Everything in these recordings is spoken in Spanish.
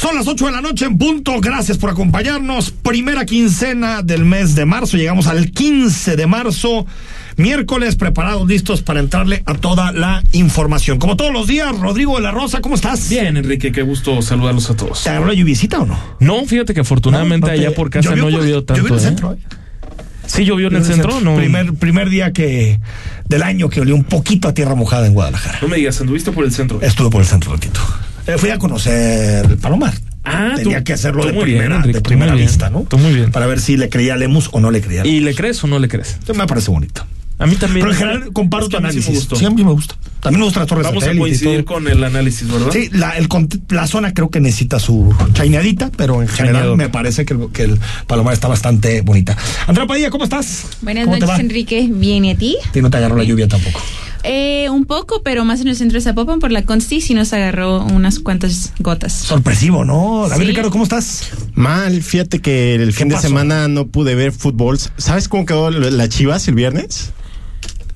Son las 8 de la noche en punto. Gracias por acompañarnos. Primera quincena del mes de marzo. Llegamos al 15 de marzo. Miércoles preparados, listos para entrarle a toda la información. Como todos los días, Rodrigo de la Rosa, ¿cómo estás? Bien, Enrique, qué gusto saludarlos a todos. ¿Te agarró la lluviecita o no? No, fíjate que afortunadamente No, no te- allá por casa no por- llovió tanto. Llovió en el ¿eh? centro, ¿eh? Sí, llovió en el centro, no. Primer, primer día que del año que olió un poquito a tierra mojada en Guadalajara. No me digas, anduviste por el centro. Estuve por el centro un ratito. Eh, fui a conocer el Palomar. Ah, Tenía tú- que hacerlo de muy bien, primera, Enrique, de tú primera muy bien, vista, ¿no? tú muy bien. Para ver si le creía a Lemus o no le creía. a Lemus. ¿Y le crees o no le crees? Me parece bonito. A mí también. Pero en general comparo Es tu que a mí sí me análisis. gustó. Sí, a mí me gusta. También me gusta la torre Vamos a coincidir con el análisis, ¿verdad? Sí, la, el la zona creo que necesita su chaineadita, pero en general Chaineador. me parece que, el- que el Palomar está bastante bonita. Andrea Padilla, ¿cómo estás? Buenas ¿Cómo noches? Enrique. Bien, ¿y a ti? A ti no te agarró la lluvia tampoco. Eh, un poco, pero más en el centro de Zapopan por la Consti sí nos agarró unas cuantas gotas. Sorpresivo, ¿no? David Sí. Ricardo, ¿cómo estás? Mal, fíjate que el fin de semana no pude ver fútbol. ¿Sabes cómo quedó la Chivas el viernes?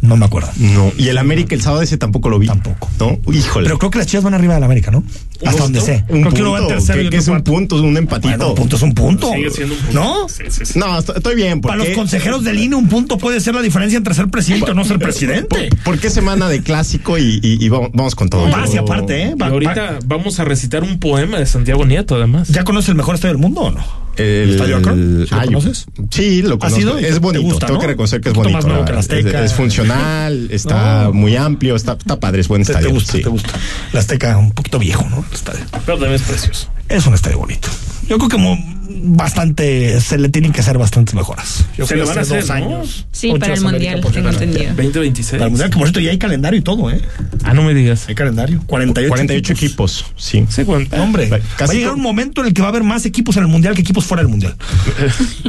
No me acuerdo. No. Y el América el sábado ese tampoco lo vi. Tampoco. No, híjole. Pero creo que las chivas van arriba del América, ¿no? Hasta donde sé. Un creo que uno va en punto, tercero y que, otro que es un cuarto. punto, un empatito. Bueno, un punto es un punto. Sigue siendo un punto. ¿No? Sí, sí, sí. No, estoy, bien. Para los consejeros del INE, un punto puede ser la diferencia entre ser presidente o no ser presidente. ¿Por qué semana de clásico y, y- y vamos, con todo? Vas y aparte, ¿eh? Y Va- ahorita vamos a recitar un poema de Santiago Nieto, además. ¿Ya conoces el mejor estadio del mundo o no? El, ¿Estadio Akron? ¿Sí lo Ah, conoces? Sí, lo conozco. sido? Es ¿Te bonito. gusta, Tengo no? que reconocer que es bonito. más nuevo que el Es- Azteca. Es, funcional, está No. muy amplio, está, está padre, es buen Te, te estadio. gusta, sí. te gusta. La Azteca un poquito viejo, ¿no? El estadio. Pero también es precioso. Es un estadio bonito. Yo creo que bastante, se le tienen que hacer bastantes mejoras. Yo Se le van a hace hacer, dos ¿no? años. Sí, para el Mundial, tengo cierto. entendido. 2026. Para el Mundial, que por cierto ya hay calendario y todo, ¿eh? Ah, no me digas. Hay calendario. 48, 48 equipos, sí. Sí, Eh, Hombre, Va- va casi a llegar un momento en el que va a haber más equipos en el mundial que equipos fuera del mundial. ¿A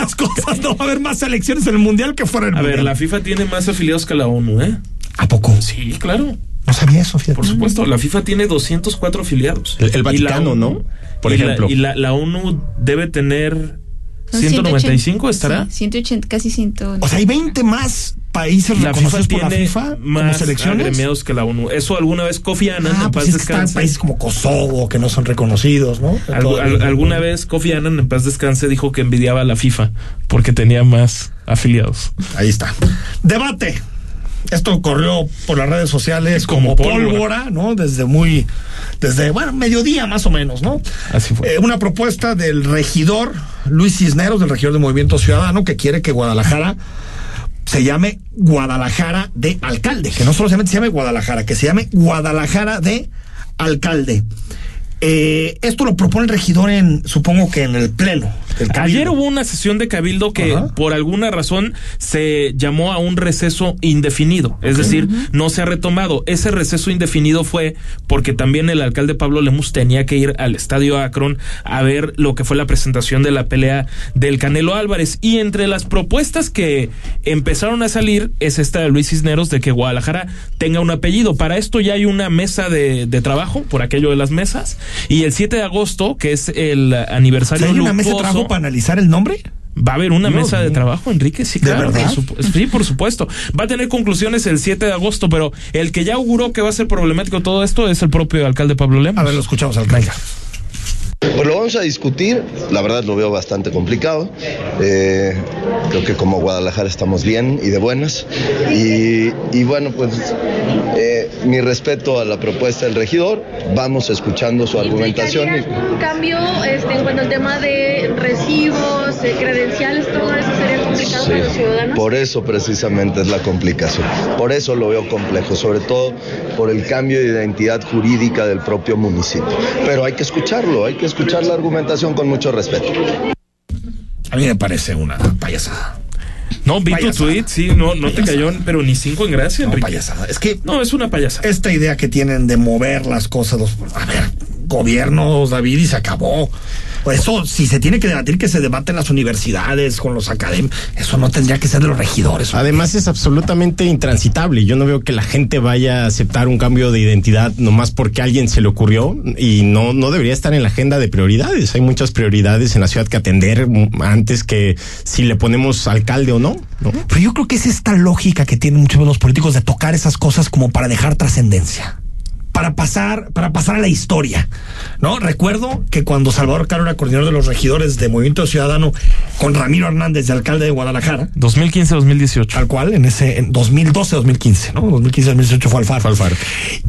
las cosas? No va a haber más selecciones en el mundial que fuera del A mundial. ver, la FIFA tiene más afiliados que la ONU, ¿eh? ¿A poco? Sí, claro. No sabía eso, fíjate. Por supuesto, la FIFA tiene 204 afiliados. El- el la Vaticano, ONU ¿no? Por y la- ejemplo. y la, la ONU debe tener Son 195, 180, ¿estará? Sí, 180, casi 100. O sea, hay 20 más países La FIFA reconocidos por la tiene FIFA como más selecciones. agremiados que la ONU. Eso alguna vez Kofi Annan, Ah, en pues paz es que están descanse. países como Kosovo que no son reconocidos, ¿no? Algu- al- alguna vez Kofi Annan, en paz descanse, dijo que envidiaba a la FIFA porque tenía más afiliados. Ahí está. Debate. Esto corrió por las redes sociales como, Como pólvora. pólvora. ¿no? Desde muy, desde, bueno, mediodía más o menos, ¿no? Así fue. Eh, una propuesta del regidor Luis Cisneros, del regidor de Movimiento Ciudadano, que quiere que Guadalajara se llame Guadalajara de alcalde, que no solamente se llame Guadalajara, que se llame Guadalajara de alcalde. Eh, esto lo propone el regidor en, supongo que en el pleno. Ayer hubo una sesión de cabildo que Ajá. por alguna razón se llamó a un receso indefinido, es decir, no se ha retomado. Ese receso indefinido fue porque también el alcalde Pablo Lemus tenía que ir al estadio Akron a ver lo que fue la presentación de la pelea del Canelo Álvarez y entre las propuestas que empezaron a salir es esta de Luis Cisneros de que Guadalajara tenga un apellido. Para esto ya hay una mesa de, de trabajo por aquello de las mesas y el 7 de agosto, que es el aniversario ¿Hay trabajo para analizar el nombre? Va a haber una Dios mesa de trabajo, Enrique, sí, ¿De claro. verdad? por sí, por supuesto. Va a tener conclusiones el 7 de agosto, pero el que ya auguró que va a ser problemático todo esto es el propio alcalde Pablo Lemos. A ver, lo escuchamos al Venga. Pues lo vamos a discutir, la verdad lo veo bastante complicado. Eh, creo que como Guadalajara estamos bien y de buenas. Y, bueno, pues eh, mi respeto a la propuesta del regidor, vamos escuchando su argumentación. y- ¿Implicaría un cambio este, en cuanto tema de recibos, de credenciales, todo eso sería complicado Sí, para los ciudadanos? por eso precisamente es la complicación. Por eso lo veo complejo, sobre todo por el cambio de identidad jurídica del propio municipio. Pero hay que escucharlo, hay que escuchar la argumentación con mucho respeto. A mí me parece una payasada. No, vi tu Payasada. tweet, sí, no, no te Payasada. cayó, pero ni cinco en gracia, No, Enrique. payasada. Es que No, es una payasa. esta idea que tienen de mover las cosas, los, a ver, gobiernos, David, y se acabó. Eso, si se tiene que debatir, que se debate en las universidades, con los académicos, eso no tendría que ser de los regidores. Además es absolutamente intransitable. Yo no veo que la gente vaya a aceptar un cambio de identidad nomás porque a alguien se le ocurrió y no, no debería estar en la agenda de prioridades. Hay muchas prioridades en la ciudad que atender antes que si le ponemos alcalde o no. ¿no? Pero yo creo que es esta lógica que tienen muchos de los políticos de tocar esas cosas como para dejar trascendencia. Para pasar, para pasar a la historia. ¿No? Recuerdo que cuando Salvador Caro era coordinador de los regidores de Movimiento Ciudadano con Ramiro Hernández de alcalde de Guadalajara, 2015-2018. tal cual, en ese, en 2012-2015, ¿no? 2015-2018 fue Alfaro. Fue Alfaro.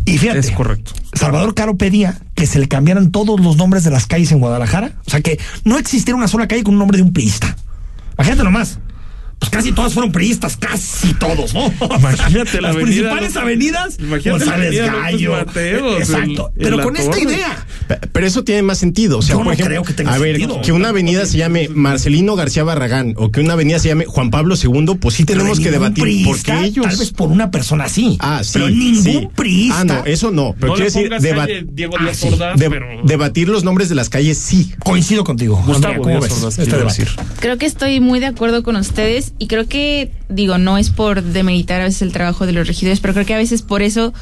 Y fíjate. Es correcto. Salvador Caro pedía que se le cambiaran todos los nombres de las calles en Guadalajara. O sea, que no existiera una sola calle con un nombre de un priista. Imagínate nomás. Pues casi todas fueron priistas, casi todos, ¿no? Imagínate la Las avenida principales avenidas. Imagínate González Gallo. Mateos, Exacto. el- Pero con esta idea. Pe- Pero eso tiene más sentido. O sea, Yo no ejemplo, creo que tenga a ver, sentido. que una avenida se llame Marcelino García Barragán o que una avenida se llame Juan Pablo II, pues sí tenemos que debatir por qué ellos. Tal vez por una persona así. Ah, sí. Pero ningún sí. priista. Ah, no, eso no. Pero No quiero decir, calle Diego Ah, Díaz sí. Ordaz, de- pero... debatir los nombres de las calles, sí. Coincido contigo. Gustavo Andrea, ¿cómo Díaz ves Ordaz, este decir. Creo que estoy muy de acuerdo con ustedes y creo que, digo, no es por demeritar a veces el trabajo de los regidores, pero creo que a veces por eso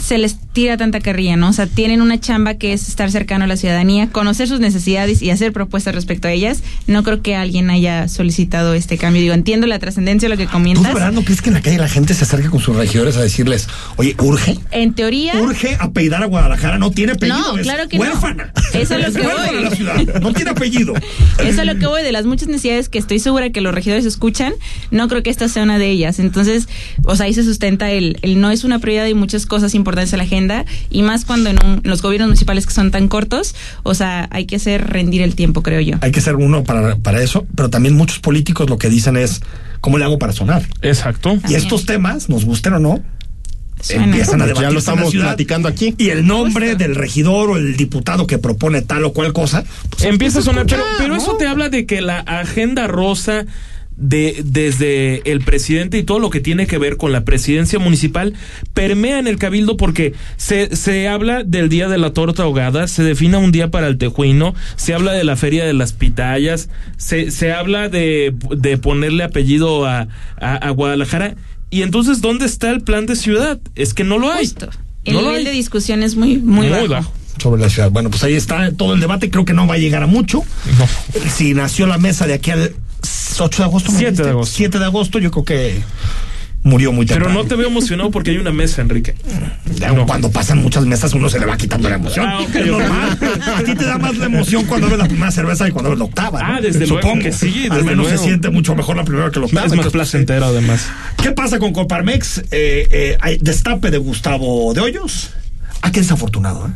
se les tira tanta carrilla, ¿no? O sea, tienen una chamba que es estar cercano a la ciudadanía, conocer sus necesidades y hacer propuestas respecto a ellas. No creo que alguien haya solicitado este cambio. Digo, entiendo la trascendencia de lo que ¿Tú comentas. de verdad no crees que en la calle la gente se acerque con sus regidores a decirles, oye, urge? En teoría, Urge apellidar a Guadalajara, no tiene apellido. No, es claro que no. huérfana. Eso es lo que voy. la ciudad, no tiene apellido. Eso es lo que voy de las muchas necesidades que estoy segura que los regidores escuchan, no creo que esta sea una de ellas. Entonces, o sea, ahí se sustenta el, el no es una prioridad y muchas cosas importantes a la agenda, y más cuando en, un- en los gobiernos municipales que son tan cortos, o sea, hay que hacer rendir el tiempo, creo yo. Hay que ser uno para, para eso, pero también muchos políticos lo que dicen es, ¿cómo le hago para sonar? Exacto. Y estos temas, nos gusten o no, Suena. empiezan a Pues ya lo estamos ciudad. platicando aquí. Y el nombre del regidor o el diputado que propone tal o cual cosa, pues, Empieza a sonar, pero, pero ¿no? eso te habla de que la agenda rosa de desde el presidente y todo lo que tiene que ver con la presidencia municipal permea en el cabildo porque se, se habla del día de la torta ahogada, se define un día para el tejuino, se habla de la feria de las pitayas, se, se habla de, de ponerle apellido a, a, a Guadalajara. Y entonces, ¿dónde está el plan de ciudad? Es que no lo hay. Justo. El No nivel hay. de discusión es muy, muy, Muy bajo. bajo. sobre la ciudad. Bueno, pues ahí está todo el debate. Creo que no va a llegar a mucho. No. Si nació la mesa de aquí al 8 de agosto. ¿me 7 de agosto. 7 de agosto, yo creo que murió muy Pero temprano. no te veo emocionado porque hay una mesa, Enrique. Ya, No. Cuando pasan muchas mesas, uno se le va quitando la emoción. Ah, es normal. A ti te da más la emoción cuando ves la primera cerveza y cuando ves la octava. ¿no? Ah, desde luego Supongo. que sí, Al desde menos luego. se siente mucho mejor la primera que la octava. Es más Entonces, placentero, además. ¿Qué pasa con Coparmex? Eh, eh, hay destape de Gustavo de Hoyos. Ah, qué desafortunado, ¿eh?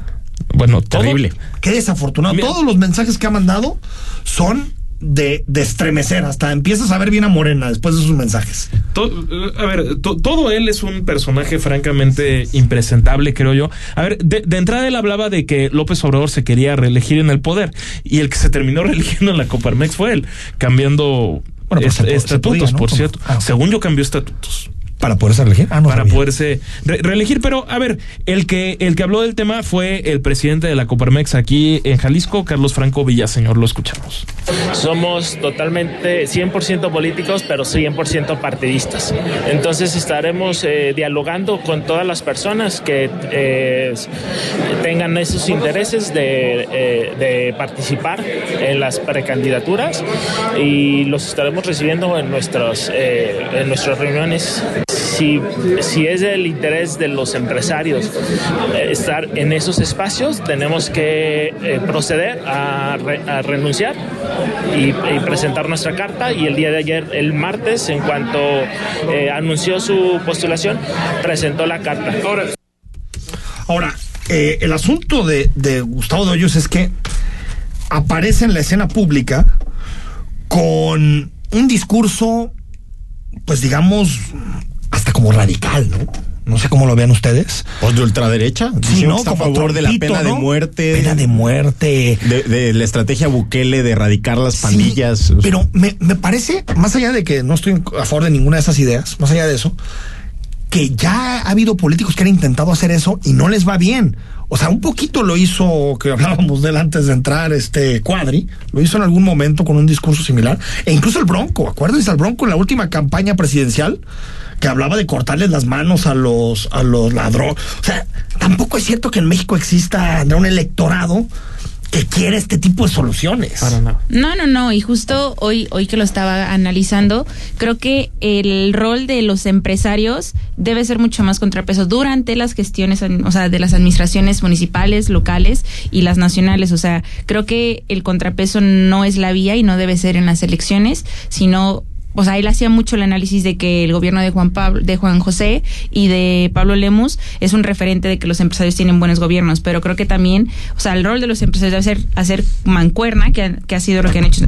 Bueno, todo- Terrible. Qué desafortunado. Mira. Todos los mensajes que ha mandado son de, de estremecer. Hasta empiezas a ver bien a Morena después de sus mensajes. To- a ver, to- todo él es un personaje francamente impresentable, creo yo. A ver, de, de entrada él hablaba de que López Obrador se quería reelegir en el poder y el que se terminó reeligiendo en la Coparmex fue él, cambiando Bueno, estatutos, podía, ¿no? por ¿Cómo? cierto. Ah. Según yo cambió estatutos Para poderse elegir. Ah, no para sabía. poderse re- reelegir. Pero, a ver, el que, el que habló del tema fue el presidente de la Coparmex aquí en Jalisco, Carlos Franco Villaseñor. Lo escuchamos. Somos totalmente 100% políticos, pero 100% partidistas. Entonces estaremos eh, dialogando con todas las personas que eh, tengan esos intereses de, eh, de participar en las precandidaturas y los estaremos recibiendo en, nuestros, eh, en nuestras reuniones. Si, si es del interés de los empresarios eh, estar en esos espacios, tenemos que eh, proceder a, re- a renunciar y, presentar nuestra carta. Y el día de ayer, el martes, en cuanto eh, anunció su postulación, presentó la carta. Ahora, el asunto de, Gustavo de Hoyos es que aparece en la escena pública con un discurso, pues digamos, como radical, ¿no? No sé cómo lo vean ustedes. Pues de ultraderecha. Sí, ¿no? a favor de la pena de muerte. Pena de muerte. de, de la estrategia Bukele de erradicar las Sí, pandillas. pero me, me parece, más allá de que no estoy a favor de ninguna de esas ideas, más allá de eso, que ya ha habido políticos que han intentado hacer eso y no les va bien. O sea, un poquito lo hizo, que hablábamos de él antes de entrar, este Cuadri, lo hizo en algún momento con un discurso similar, e incluso el Bronco, acuérdense al Bronco en la última campaña presidencial, que hablaba de cortarles las manos a los, a los ladrones. O sea, tampoco es cierto que en México exista un electorado que quiere este tipo de soluciones. No, no, no. Y justo hoy, hoy que lo estaba analizando, creo que el rol de los empresarios debe ser mucho más contrapeso durante las gestiones, o sea, de las administraciones municipales, locales y las nacionales. O sea, creo que el contrapeso no es la vía y no debe ser en las elecciones, sino o sea, él hacía mucho el análisis de que el gobierno de Juan Pablo, de Juan José y de Pablo Lemus es un referente de que los empresarios tienen buenos gobiernos, pero creo que también, o sea, el rol de los empresarios debe ser hacer mancuerna, que, ha, que ha sido lo que han hecho,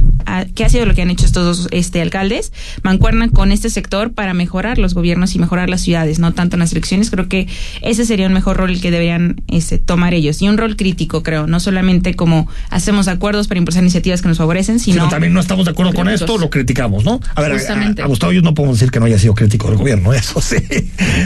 que ha sido lo que han hecho estos dos este alcaldes, mancuerna con este sector para mejorar los gobiernos y mejorar las ciudades, no tanto en las elecciones. Creo que ese sería un mejor rol el que deberían este, tomar ellos y un rol crítico, creo, no solamente como hacemos acuerdos para impulsar iniciativas que nos favorecen, sino, sino también no estamos de acuerdo con esto, lo criticamos, ¿no? A ver, a, a, Gustavo yo no podemos decir que no haya sido crítico del gobierno, eso sí,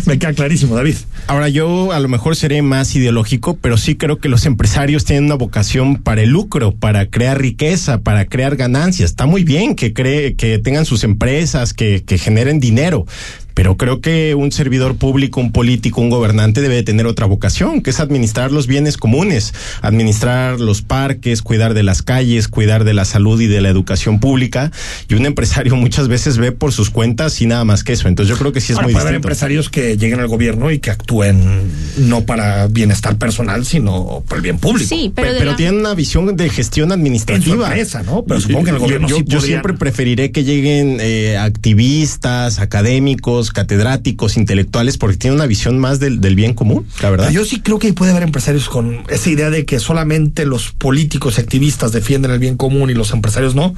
me queda clarísimo, David. Ahora yo a lo mejor seré más ideológico, pero sí creo que los empresarios tienen una vocación para el lucro, para crear riqueza, para crear ganancias. Está muy bien que cree, que tengan sus empresas, que, que generen dinero, pero creo que un servidor público, un político, un gobernante debe de tener otra vocación, que es administrar los bienes comunes, administrar los parques, cuidar de las calles, cuidar de la salud y de la educación pública. Y un empresario muchas veces ve por sus cuentas y nada más que eso. Entonces yo creo que sí es Ahora, muy puede distinto. haber empresarios que lleguen al gobierno y que actúen no para bienestar personal, sino por el bien público. Sí, pero, pero la- tienen una visión de gestión administrativa. empresa, ¿no? Pero supongo que en el gobierno yo, sí yo podrían- siempre preferiré que lleguen eh, activistas, académicos, catedráticos, intelectuales, porque tienen una visión más del, bien común, la verdad. Yo sí creo que puede haber empresarios con esa idea de que solamente los políticos y activistas defienden el bien común y los empresarios no.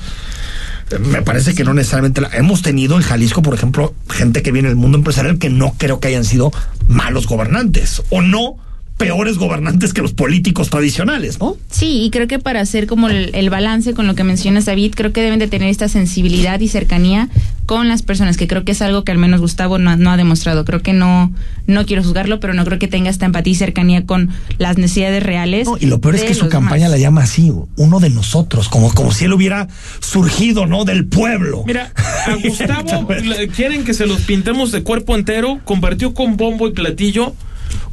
Me parece que no necesariamente. la- Hemos tenido en Jalisco, por ejemplo, gente que viene del mundo empresarial que no creo que hayan sido malos gobernantes o no peores gobernantes que los políticos tradicionales, ¿no? Sí, y creo que para hacer como el, el balance con lo que mencionas, David, creo que deben de tener esta sensibilidad y cercanía con las personas, que creo que es algo que al menos Gustavo no, ha- no ha demostrado. Creo que no, no quiero juzgarlo, pero no creo que tenga esta empatía y cercanía con las necesidades reales. No, y lo peor es que su campaña demás. la llama así, uno de nosotros, como, como si él hubiera surgido, ¿no? Del pueblo. Mira, a Gustavo quieren que se los pintemos de cuerpo entero. Compartió con bombo y platillo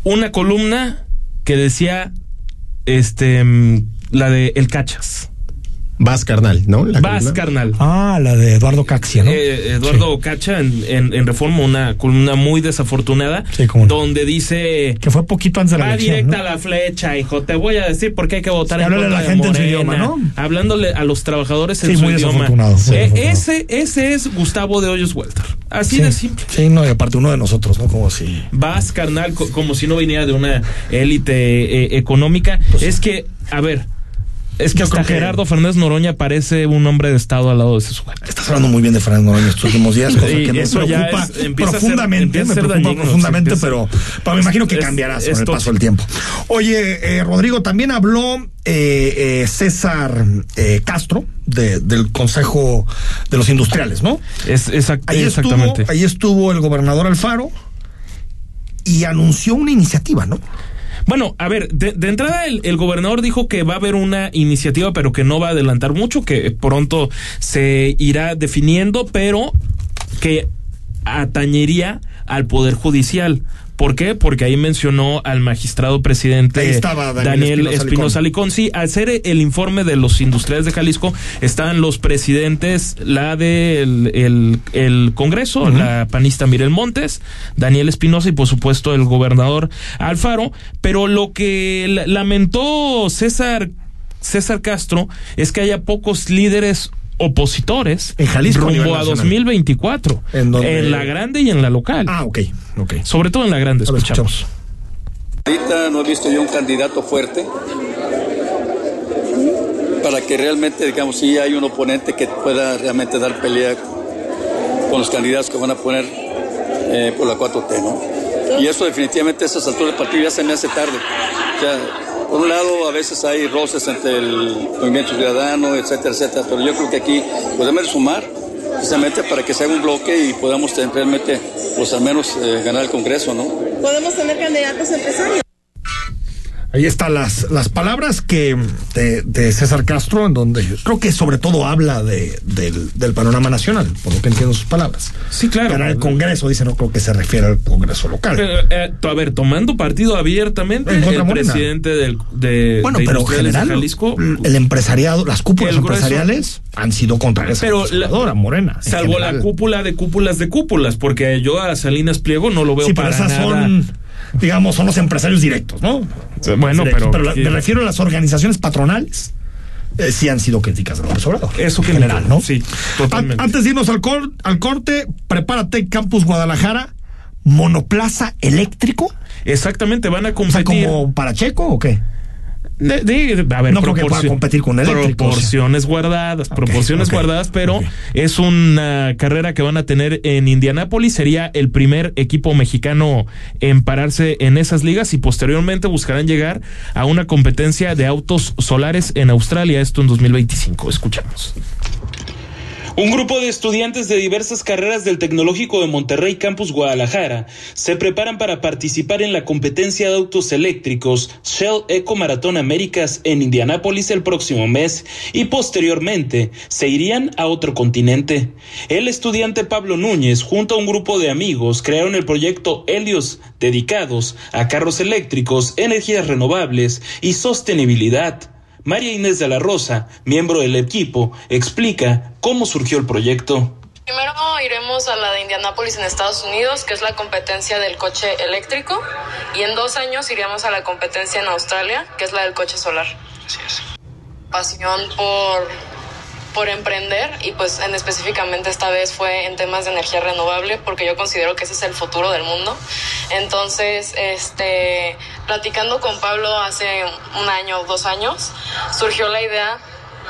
una columna que decía, este, mm, la de El Cachas. Vas carnal, ¿no? La Vas, carnal. Ah, la de Eduardo Caxia, ¿no? Eh, Eduardo Cacha en, en- en Reforma, una columna muy desafortunada, Sí, cómo no. donde dice... Que fue poquito antes de la Va elección. directa ¿no? a la flecha, hijo. Te voy a decir por qué hay que votar Sí, en háblale a contra la de gente en su idioma, ¿no? Hablándole a los trabajadores en Sí, su muy idioma. desafortunado, muy Eh, desafortunado. ese, ese es Gustavo de Hoyos Welter. Así Sí, de simple. sí, no, y aparte uno de nosotros, ¿no? Como si. Vas, carnal, co- como si no viniera de una élite eh, económica. es que, a ver, es que hasta que- Gerardo Fernández Noroña parece un hombre de Estado al lado de ese sujeto. Estás hablando muy bien de Fernando Noroña estos últimos días, cosa Y que ya preocupa es- empieza a ser- profundamente, me preocupa dañino, profundamente, empieza- pero, pero me imagino que es- cambiarás es con el paso del tiempo. Oye, eh, Rodrigo, también habló eh, eh, César eh, Castro de- del Consejo de los Industriales, ¿no? Es, exact- Ahí exactamente. estuvo, ahí estuvo el gobernador Alfaro y anunció una iniciativa, ¿no? Bueno, a ver, de, de entrada el, el gobernador dijo que va a haber una iniciativa, pero que no va a adelantar mucho, que pronto se irá definiendo, pero que atañería al Poder Judicial. ¿Por qué? Porque ahí mencionó al magistrado presidente estaba Daniel Daniel Espinosa Licón. Sí, al ser el informe de los industriales de Jalisco, están los presidentes, la del el, el Congreso, la panista Mirel Montes, Daniel Espinosa y por supuesto el gobernador Alfaro. Pero lo que la- lamentó César, César Castro es que haya pocos líderes opositores En Jalisco, rumbo a nacional. 2024 ¿En en la grande y en la local Ah, ok, ok. sobre todo en la grande ver, escuchamos Ahorita no he visto yo un candidato fuerte para que realmente, digamos, sí hay un oponente que pueda realmente dar pelea con los candidatos que van a poner eh, por la 4T, ¿no? Y eso definitivamente a esas alturas del partido ya se me hace tarde. O sea, por un lado, a veces hay roces entre el movimiento ciudadano, etcétera, etcétera, pero yo creo que aquí podemos sumar precisamente para que se haga un bloque y podamos realmente, pues al menos eh, ganar el Congreso, ¿no? ¿Podemos tener candidatos empresarios? Ahí están las, las palabras que de, de César Castro, en donde creo que sobre todo habla de, del, del panorama nacional, por lo que entiendo sus palabras. Sí, claro. Ganar el Congreso, dice, no creo que se refiere al Congreso local. Eh, eh, a ver, tomando partido abiertamente, el Morena. presidente del, de, bueno, de pero de general, Jalisco, el empresariado, las cúpulas empresariales han sido contra esa pero la- Morena. en salvo la cúpula de cúpulas de cúpulas, porque yo a Salinas Pliego no lo veo Sí, pero para esas nada. son, digamos, son los empresarios directos, ¿no? Bueno, Directos, pero- la- me refiero a las organizaciones patronales. eh, sí han sido críticas de López Obrador. Eso que en general, ¿no? Sí, totalmente. An- Antes de irnos al, cor- al corte, prepárate, Campus Guadalajara, monoplaza eléctrico. Exactamente, van a O sea, competir. como para Checo o qué? De- de- a ver, No creo que pueda competir con eléctricos. Proporciones guardadas, proporciones guardadas, pero es una carrera que van a tener en Indianápolis. Sería el primer equipo mexicano en pararse en esas ligas y posteriormente buscarán llegar a una competencia de autos solares en Australia, esto en 2025. Escuchamos. Un grupo de estudiantes de diversas carreras del Tecnológico de Monterrey Campus Guadalajara se preparan para participar en la competencia de autos eléctricos Shell Eco Maratón Américas en Indianápolis el próximo mes y posteriormente se irían a otro continente. El estudiante Pablo Núñez junto a un grupo de amigos crearon el proyecto Helios dedicados a carros eléctricos, energías renovables y sostenibilidad. María Inés de la Rosa, miembro del equipo, explica cómo surgió el proyecto. Primero iremos a la de Indianápolis en Estados Unidos, que es la competencia del coche eléctrico, y en dos años iríamos a la competencia en Australia, que es la del coche solar. Así es. Pasión por, por emprender y pues en específicamente esta vez fue en temas de energía renovable, porque yo considero que ese es el futuro del mundo. Entonces, este, platicando con Pablo hace un año o dos años, surgió la idea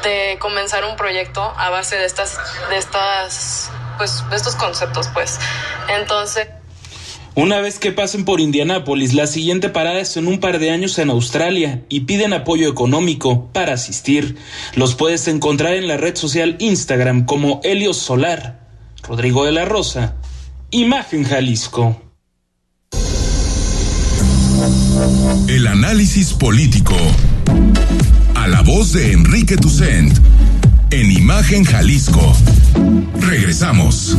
de comenzar un proyecto a base de estas, de estas, pues, de estos conceptos, pues. Entonces. Una vez que pasen por Indianápolis, la siguiente parada es en un par de años en Australia y piden apoyo económico para asistir. Los puedes encontrar en la red social Instagram como Helios Solar. Rodrigo de la Rosa, Imagen Jalisco. El análisis político. A la voz de Enrique Tucent. En Imagen Jalisco. Regresamos.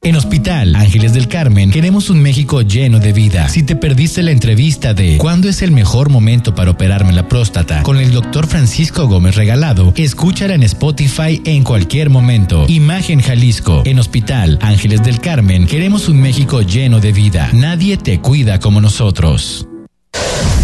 En Hospital Ángeles del Carmen queremos un México lleno de vida. Si te perdiste la entrevista de ¿Cuándo es el mejor momento para operarme la próstata? con el doctor Francisco Gómez Regalado, escúchala en Spotify en cualquier momento. Imagen Jalisco. En Hospital Ángeles del Carmen queremos un México lleno de vida. Nadie te cuida como nosotros.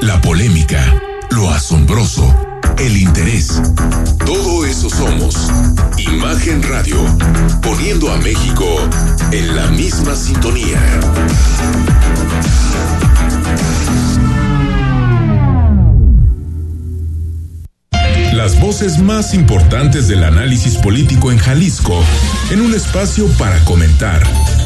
la polémica, lo asombroso, el interés. Todo eso somos. Imagen Radio, poniendo a México en la misma sintonía. Las voces más importantes del análisis político en Jalisco, en un espacio para comentar,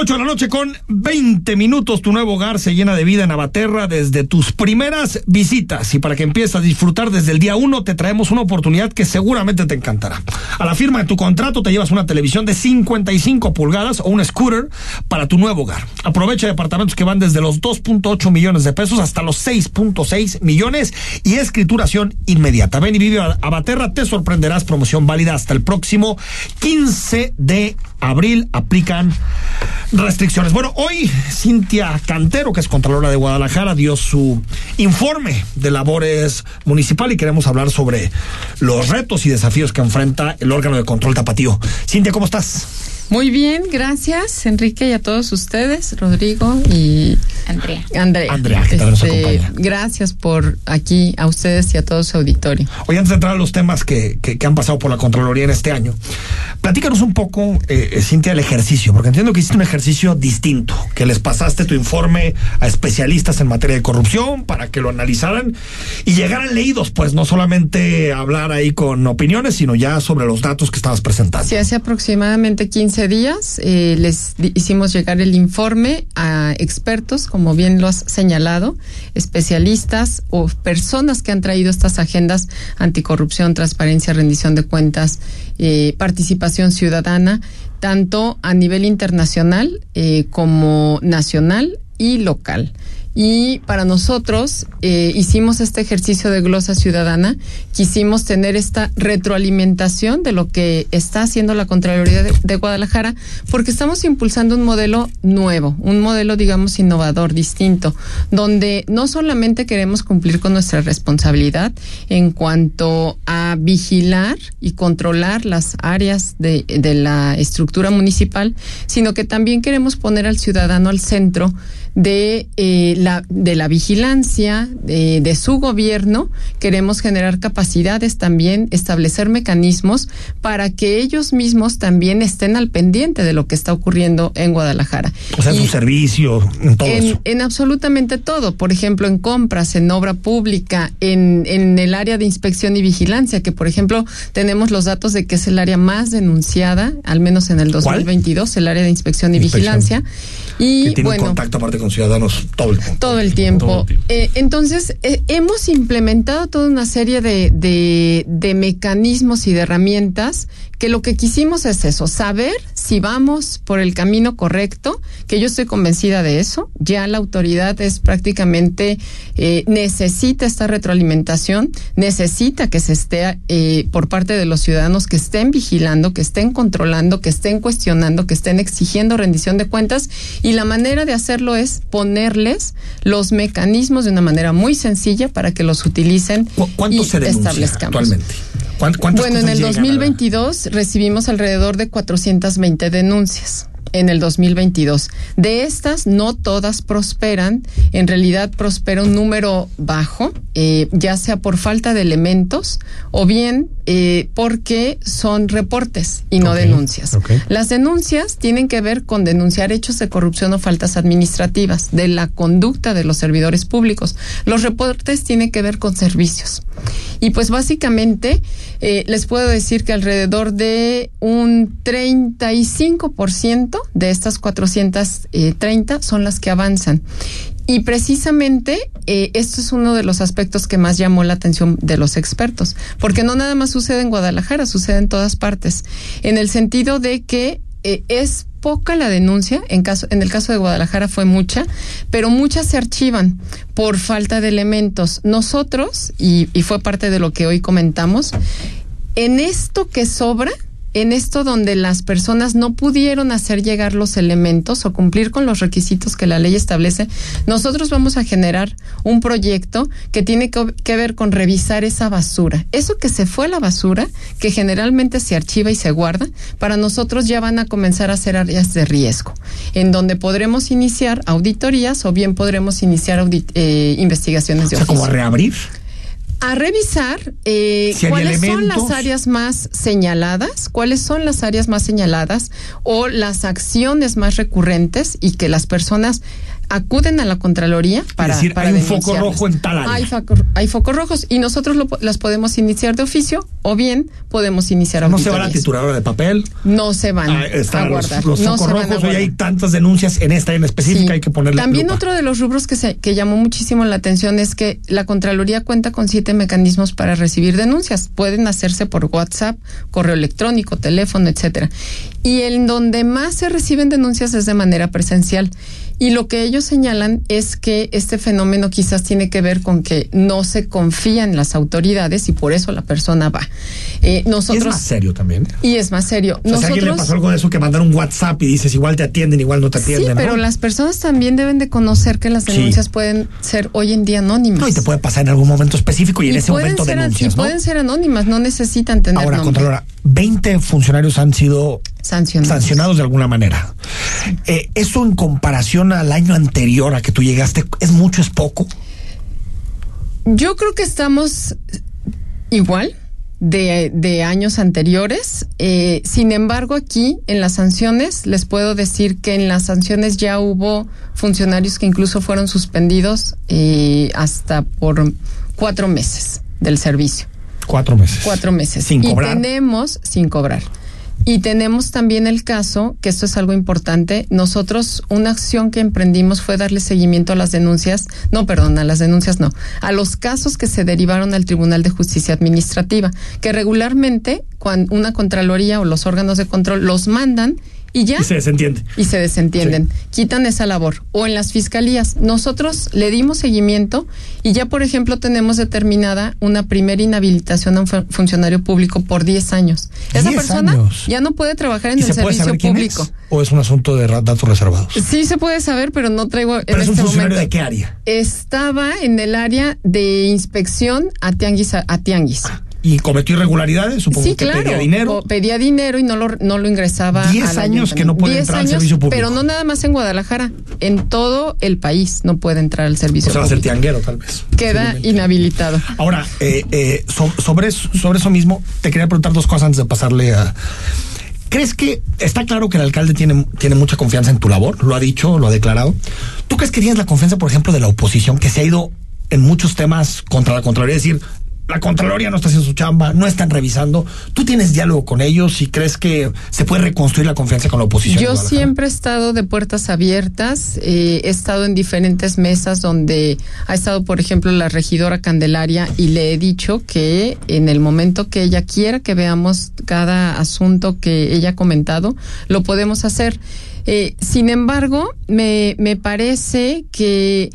8 de la noche con 20 minutos. Tu nuevo hogar se llena de vida en Abaterra desde tus primeras visitas. Y para que empieces a disfrutar desde el día 1, te traemos una oportunidad que seguramente te encantará. A la firma de tu contrato te llevas una televisión de 55 pulgadas o un scooter para tu nuevo hogar. Aprovecha departamentos que van desde los 2.8 millones de pesos hasta los 6.6 millones y escrituración inmediata. Ven y vive a Abaterra, te sorprenderás. Promoción válida hasta el próximo 15 de abril. Aplican restricciones. Bueno, hoy Cintia Cantero, que es Contralora de Guadalajara, dio su informe de labores municipal y queremos hablar sobre los retos y desafíos que enfrenta el órgano de control tapatío. Cintia, ¿cómo estás? Muy bien, gracias Enrique y a todos ustedes, Rodrigo y Andrea. Andrea. Andrea, que también nos Este, acompaña. Gracias por aquí a ustedes y a todo su auditorio. Hoy antes de entrar a los temas que, que, que han pasado por la Contraloría en este año, platícanos un poco, eh, eh, Cintia, el ejercicio, porque entiendo que hiciste un ejercicio distinto, que les pasaste tu informe a especialistas en materia de corrupción para que lo analizaran y llegaran leídos, pues no solamente hablar ahí con opiniones, sino ya sobre los datos que estabas presentando. Sí, hace aproximadamente 15 días eh, les hicimos llegar el informe a expertos, como bien lo has señalado, especialistas o personas que han traído estas agendas anticorrupción, transparencia, rendición de cuentas, eh, participación ciudadana, tanto a nivel internacional eh, como nacional y local. Y para nosotros eh, hicimos este ejercicio de glosa ciudadana, quisimos tener esta retroalimentación de lo que está haciendo la Contraloría de, de Guadalajara, porque estamos impulsando un modelo nuevo, un modelo, digamos, innovador, distinto, donde no solamente queremos cumplir con nuestra responsabilidad en cuanto a vigilar y controlar las áreas de, de la estructura municipal, sino que también queremos poner al ciudadano al centro de eh, la de la vigilancia de, de su gobierno queremos generar capacidades también establecer mecanismos para que ellos mismos también estén al pendiente de lo que está ocurriendo en Guadalajara O sea, Y- su servicio, en todo en, eso. en absolutamente todo, por ejemplo, en compras, en obra pública, en, en el área de inspección y vigilancia, que por ejemplo tenemos los datos de que es el área más denunciada, al menos en el ¿Cuál? 2022, el área de inspección y Inspección. vigilancia. Y que tiene bueno, un contacto aparte con ciudadanos todo el tiempo. todo el tiempo. Eh, entonces, eh, hemos implementado toda una serie de, de, de mecanismos y de herramientas que lo que quisimos es eso, saber si vamos por el camino correcto, que yo estoy convencida de eso. Ya la autoridad es prácticamente, eh, necesita esta retroalimentación, necesita que se esté eh, por parte de los ciudadanos que estén vigilando, que estén controlando, que estén cuestionando, que estén exigiendo rendición de cuentas y la manera de hacerlo es ponerles los mecanismos de una manera muy sencilla para que los utilicen ¿Cu- ¿Cuánto y se establezcamos. actualmente? ¿Cuán- cuántas Bueno, en el llegan a la- 2022 recibimos alrededor de 420 denuncias. En el 2022. De estas, no todas prosperan. En realidad prospera un número bajo, eh, ya sea por falta de elementos o bien eh, porque son reportes y no denuncias. Las denuncias tienen que ver con denunciar hechos de corrupción o faltas administrativas, de la conducta de los servidores públicos. Los reportes tienen que ver con servicios. Y pues básicamente eh, les puedo decir que alrededor de un 35% de estas 430 son las que avanzan. Y precisamente eh, esto es uno de los aspectos que más llamó la atención de los expertos, porque no nada más sucede en Guadalajara, sucede en todas partes, en el sentido de que eh, es poca la denuncia, en, caso, en el caso de Guadalajara fue mucha, pero muchas se archivan por falta de elementos. Nosotros, y fue parte de lo que hoy comentamos, en esto que sobra, en esto donde las personas no pudieron hacer llegar los elementos o cumplir con los requisitos que la ley establece, nosotros vamos a generar un proyecto que tiene que, ver con revisar esa basura. Eso que se fue a la basura, que generalmente se archiva y se guarda, para nosotros ya van a comenzar a ser áreas de riesgo, en donde podremos iniciar auditorías o bien podremos iniciar audit- eh, investigaciones de O sea, como reabrir. A revisar eh, Si cuáles son las áreas más señaladas, cuáles son las áreas más señaladas o las acciones más recurrentes y que las personas acuden a la Contraloría para, decir, para hay un foco rojo en tal área. Hay, hay focos rojos y nosotros lo, las podemos iniciar de oficio o bien podemos iniciar No se va la trituradora de papel. No se van ah, a guardar. Los, no focos rojos, hoy hay tantas denuncias en esta en específica, hay que ponerle También otro de los rubros que, se, que llamó muchísimo la atención es que la Contraloría cuenta con siete mecanismos para recibir denuncias. Pueden hacerse por WhatsApp, correo electrónico, teléfono, etcétera. Y en donde más se reciben denuncias es de manera presencial. Y lo que ellos señalan es que este fenómeno quizás tiene que ver con que no se confía en las autoridades y por eso la persona va. Eh, nosotros, y es más serio también. Y es más serio. O sea, si a alguien le pasó algo de eso que mandar un WhatsApp y dices igual te atienden, igual no te atienden. Sí, pero las personas también deben de conocer que las denuncias pueden ser hoy en día anónimas. No, y te puede pasar en algún momento específico y, en ese momento denuncias. Y pueden ser anónimas, no necesitan tener. Ahora, Contralora, 20 funcionarios han sido sancionados, de alguna manera. Eh, ¿Eso en comparación al año anterior a que tú llegaste, es mucho, es poco? Yo creo que estamos igual de, años anteriores. Eh, sin embargo, aquí en las sanciones, les puedo decir que en las sanciones ya hubo funcionarios que incluso fueron suspendidos eh, hasta por cuatro meses del servicio. Cuatro meses. Cuatro meses. Sin cobrar. Y tenemos, sin cobrar. Y tenemos también el caso, que esto es algo importante, nosotros una acción que emprendimos fue darle seguimiento a las denuncias, no, perdón, a las denuncias no, a los casos que se derivaron al Tribunal de Justicia Administrativa, que regularmente cuando una Contraloría o los órganos de control los mandan y ya. Y se desentienden. Y se desentienden. Quitan esa labor. O en las fiscalías. Nosotros le dimos seguimiento y ya, por ejemplo, tenemos determinada una primera inhabilitación a un funcionario público por 10 años. Esa persona ya no puede trabajar en el servicio público. ¿O es un asunto de datos reservados? Sí, se puede saber, pero no traigo. ¿Pero es un este funcionario de qué área? Estaba en el área de inspección a tianguis. A, tianguis. Ah, y cometió irregularidades, supongo sí, que claro, pedía dinero. pedía dinero y no lo, no lo ingresaba. Diez años que no puede entrar al servicio público. Pero no nada más en Guadalajara, en todo el país no puede entrar al servicio o sea, público. va a ser tianguero, tal vez. Queda inhabilitado. Ahora, eh, eh, sobre, sobre eso mismo, te quería preguntar dos cosas antes de pasarle a. ¿Crees que está claro que el alcalde tiene, tiene mucha confianza en tu labor? Lo ha dicho, lo ha declarado. ¿Tú crees que tienes la confianza, por ejemplo, de la oposición que se ha ido en muchos temas contra la Contraloría? Es decir, la Contraloría no está haciendo su chamba, no están revisando. ¿Tú tienes diálogo con ellos y crees que se puede reconstruir la confianza con la oposición? Yo siempre he estado de puertas abiertas, eh, he estado en diferentes mesas donde ha estado, por ejemplo, la regidora Candelaria y le he dicho que en el momento que ella quiera que veamos cada asunto que ella ha comentado, lo podemos hacer. Eh, sin embargo, me, me parece que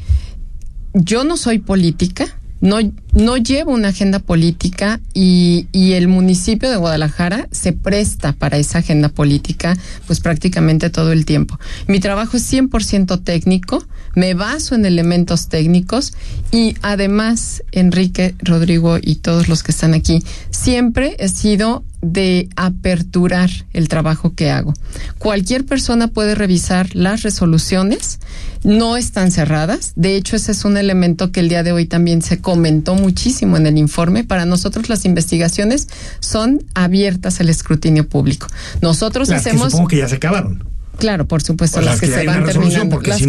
yo no soy política no, no lleva una agenda política y, y, el municipio de Guadalajara se presta para esa agenda política pues prácticamente todo el tiempo. Mi trabajo es 100% técnico, me baso en elementos técnicos y además Enrique, Rodrigo y todos los que están aquí, siempre he sido de aperturar el trabajo que hago. Cualquier persona puede revisar las resoluciones, no están cerradas. De hecho, ese es un elemento que el día de hoy también se comentó muchísimo en el informe. Para nosotros las investigaciones son abiertas al escrutinio público. Nosotros hacemos... Que supongo que ya se acabaron. Claro, por supuesto, las, que, se van terminando, las, que,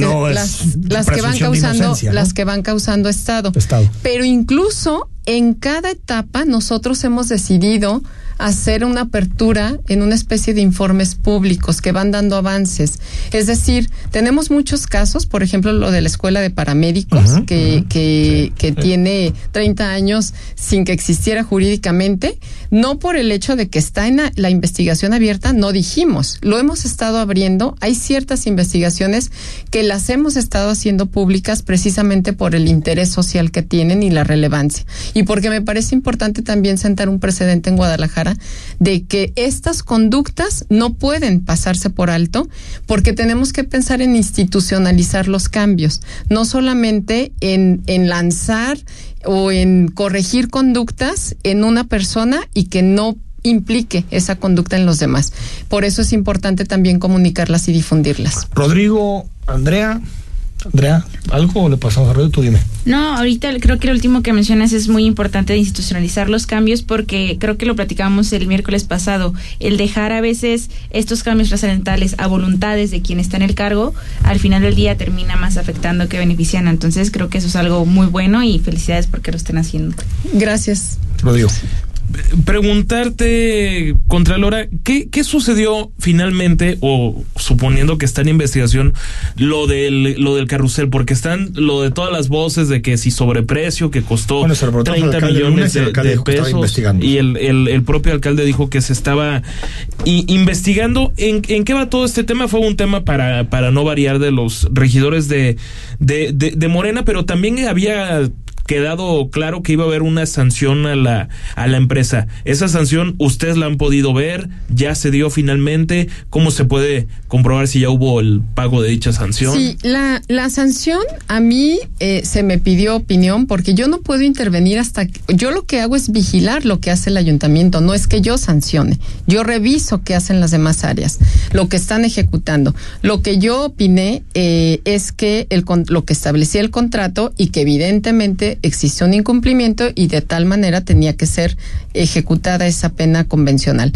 las, que van causando, las que van causando estado. estado. Pero incluso en cada etapa nosotros hemos decidido hacer una apertura en una especie de informes públicos que van dando avances. Es decir, tenemos muchos casos, por ejemplo, lo de la Escuela de Paramédicos, que, que, que tiene 30 años sin que existiera jurídicamente, no por el hecho de que está en la, investigación abierta, no dijimos, lo hemos estado abriendo, hay ciertas investigaciones que las hemos estado haciendo públicas precisamente por el interés social que tienen y la relevancia. Y porque me parece importante también sentar un precedente en Guadalajara de que estas conductas no pueden pasarse por alto porque tenemos que pensar en institucionalizar los cambios, no solamente en, en lanzar o en corregir conductas en una persona y que no implique esa conducta en los demás. Por eso es importante también comunicarlas y difundirlas. Rodrigo, Andrea, Andrea, ¿algo le pasamos a Ruedo? Tú dime. No, ahorita creo que lo último que mencionas es muy importante de institucionalizar los cambios porque creo que lo platicábamos el miércoles pasado. El dejar a veces estos cambios trascendentales a voluntades de quien está en el cargo, al final del día termina más afectando que beneficiando. Entonces creo que eso es algo muy bueno y felicidades porque lo estén haciendo. Gracias. Rodrigo preguntarte, Contralora, ¿qué, ¿qué sucedió finalmente, o suponiendo que está en investigación, lo del, lo del carrusel? Porque están lo de todas las voces de que si sobreprecio, que costó 30 millones de, pesos, y el, el, propio alcalde dijo que se estaba investigando. ¿En, ¿En qué va todo este tema? Fue un tema para, para no variar de los regidores de, de, de Morena, pero también había quedado claro que iba a haber una sanción a la, a la empresa. Esa sanción ustedes la han podido ver, ya se dio finalmente. ¿Cómo se puede comprobar si ya hubo el pago de dicha sanción? Sí, la, la sanción a mí eh, se me pidió opinión porque yo no puedo intervenir hasta... yo lo que hago es vigilar lo que hace el ayuntamiento, no es que yo sancione. Yo reviso qué hacen las demás áreas, lo que están ejecutando. Lo que yo opiné eh, es que el, lo que establecía el contrato y que evidentemente existió un incumplimiento y de tal manera tenía que ser ejecutada esa pena convencional.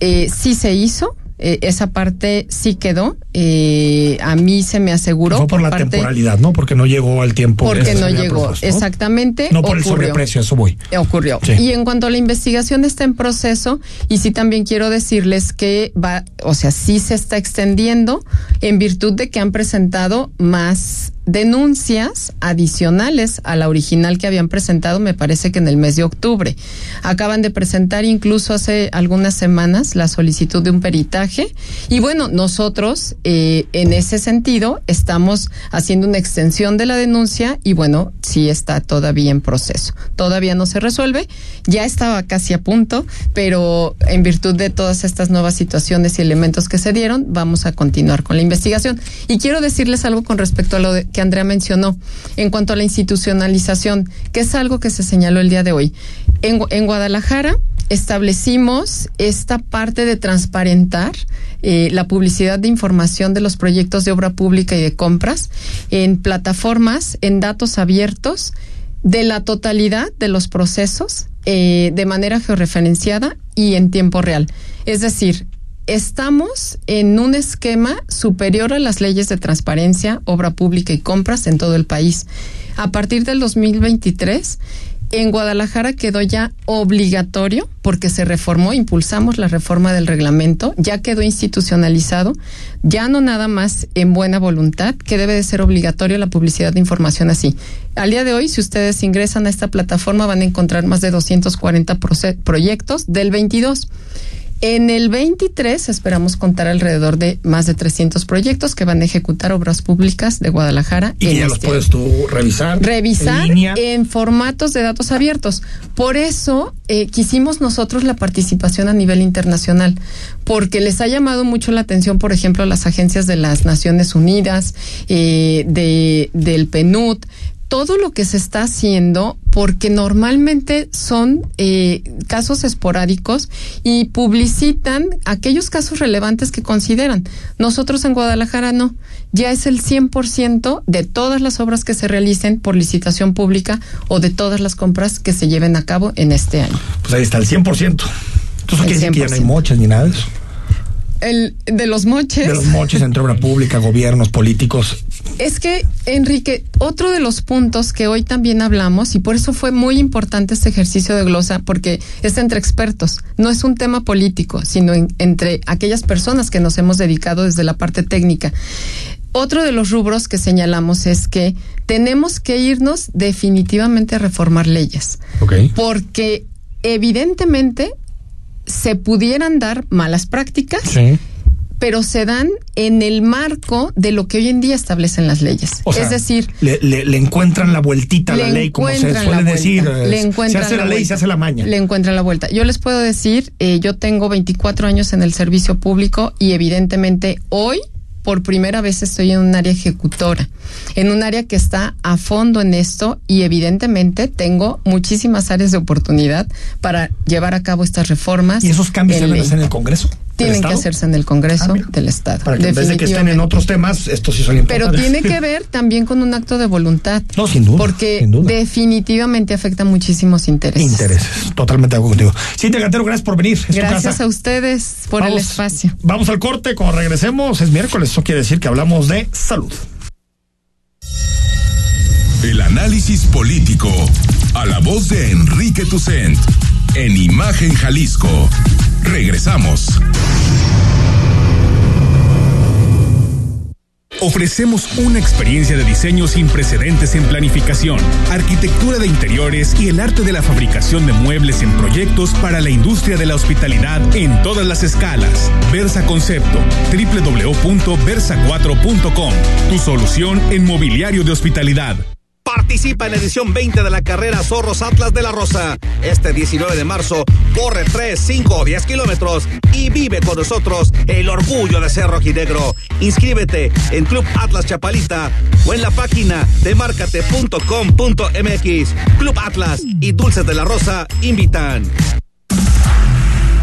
Eh, sí se hizo, eh, esa parte sí quedó. Eh, a mí se me aseguró. Fue por, la temporalidad, ¿no? Porque no llegó al tiempo. Porque no llegó, exactamente. No por el sobreprecio, eso voy. Ocurrió. Y en cuanto a la investigación está en proceso, y sí también quiero decirles que va, o sea, sí se está extendiendo en virtud de que han presentado más denuncias adicionales a la original que habían presentado, me parece que en el mes de octubre. Acaban de presentar incluso hace algunas semanas la solicitud de un peritaje y bueno, nosotros eh, en ese sentido estamos haciendo una extensión de la denuncia y bueno, sí está todavía en proceso. Todavía no se resuelve, ya estaba casi a punto, pero en virtud de todas estas nuevas situaciones y elementos que se dieron, vamos a continuar con la investigación. Y quiero decirles algo con respecto a lo de, que Andrea mencionó en cuanto a la institucionalización, que es algo que se señaló el día de hoy. En, Guadalajara establecimos esta parte de transparentar eh, la publicidad de información de los proyectos de obra pública y de compras en plataformas, en datos abiertos de la totalidad de los procesos eh, de manera georreferenciada y en tiempo real. Es decir, estamos en un esquema superior a las leyes de transparencia, obra pública y compras en todo el país. A partir del 2023, en Guadalajara quedó ya obligatorio, porque se reformó, impulsamos la reforma del reglamento, ya quedó institucionalizado, ya no nada más en buena voluntad, que debe de ser obligatorio la publicidad de información así. Al día de hoy, si ustedes ingresan a esta plataforma, van a encontrar más de 240 proyectos del 22. En el 23 esperamos contar alrededor de más de 300 proyectos que van a ejecutar obras públicas de Guadalajara. Y ya los este puedes tú revisar. Revisar en, formatos de datos abiertos. Por eso eh, quisimos nosotros la participación a nivel internacional, porque les ha llamado mucho la atención, por ejemplo, las agencias de las Naciones Unidas, eh, de, del PNUD, todo lo que se está haciendo porque normalmente son eh, casos esporádicos y publicitan aquellos casos relevantes que consideran. Nosotros en Guadalajara no. Ya es el 100% de todas las obras que se realicen por licitación pública o de todas las compras que se lleven a cabo en este año. Pues ahí está el 100%. Entonces, ¿qué decir que ya no hay mochas ni nada de eso? El, de los moches. De los moches entre obra pública, gobiernos, políticos. Es que, Enrique, otro de los puntos que hoy también hablamos, y por eso fue muy importante este ejercicio de glosa, porque es entre expertos, no es un tema político, sino entre aquellas personas que nos hemos dedicado desde la parte técnica. Otro de los rubros que señalamos es que tenemos que irnos definitivamente a reformar leyes. Porque evidentemente se pudieran dar malas prácticas. pero se dan en el marco de lo que hoy en día establecen las leyes. es decir, le, encuentran la vueltita a la ley, como se suele decir. Le se hace la, ley, se hace la maña. Le encuentran la vuelta. Yo les puedo decir, eh, yo tengo 24 años en el servicio público y evidentemente hoy por primera vez estoy en un área ejecutora, en un área que está a fondo en esto y evidentemente tengo muchísimas áreas de oportunidad para llevar a cabo estas reformas. ¿Y esos cambios se van a hacer en el Congreso? Tienen que hacerse en el Congreso ah, del Estado. Para que en vez de que estén en otros temas, esto sí son Pero tiene que ver también con un acto de voluntad. No, sin duda. Porque definitivamente afecta muchísimos intereses. Intereses, totalmente de acuerdo contigo. Cintia Cantero, gracias por venir. gracias a ustedes por el espacio. Vamos al corte, cuando regresemos, es miércoles, eso quiere decir que hablamos de salud. El análisis político a la voz de Enrique Tucent en Imagen Jalisco. Regresamos. Ofrecemos una experiencia de diseño sin precedentes en planificación, arquitectura de interiores y el arte de la fabricación de muebles en proyectos para la industria de la hospitalidad en todas las escalas. Versa Concepto, www.versa4.com, tu solución en mobiliario de hospitalidad. Participa en la edición 20 de la carrera Zorros Atlas de la Rosa. Este 19 de marzo, corre 3, 5 o 10 kilómetros y vive con nosotros el orgullo de ser rojinegro. Inscríbete en Club Atlas Chapalita o en la página de marcate.com.mx. Club Atlas y Dulces de la Rosa invitan.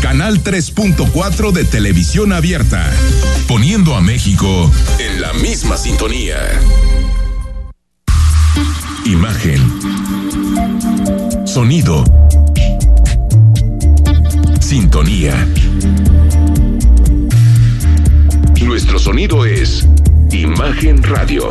Canal 3.4 de televisión abierta, poniendo a México en la misma sintonía. Imagen. Sonido. Sintonía. Nuestro sonido es Imagen Radio.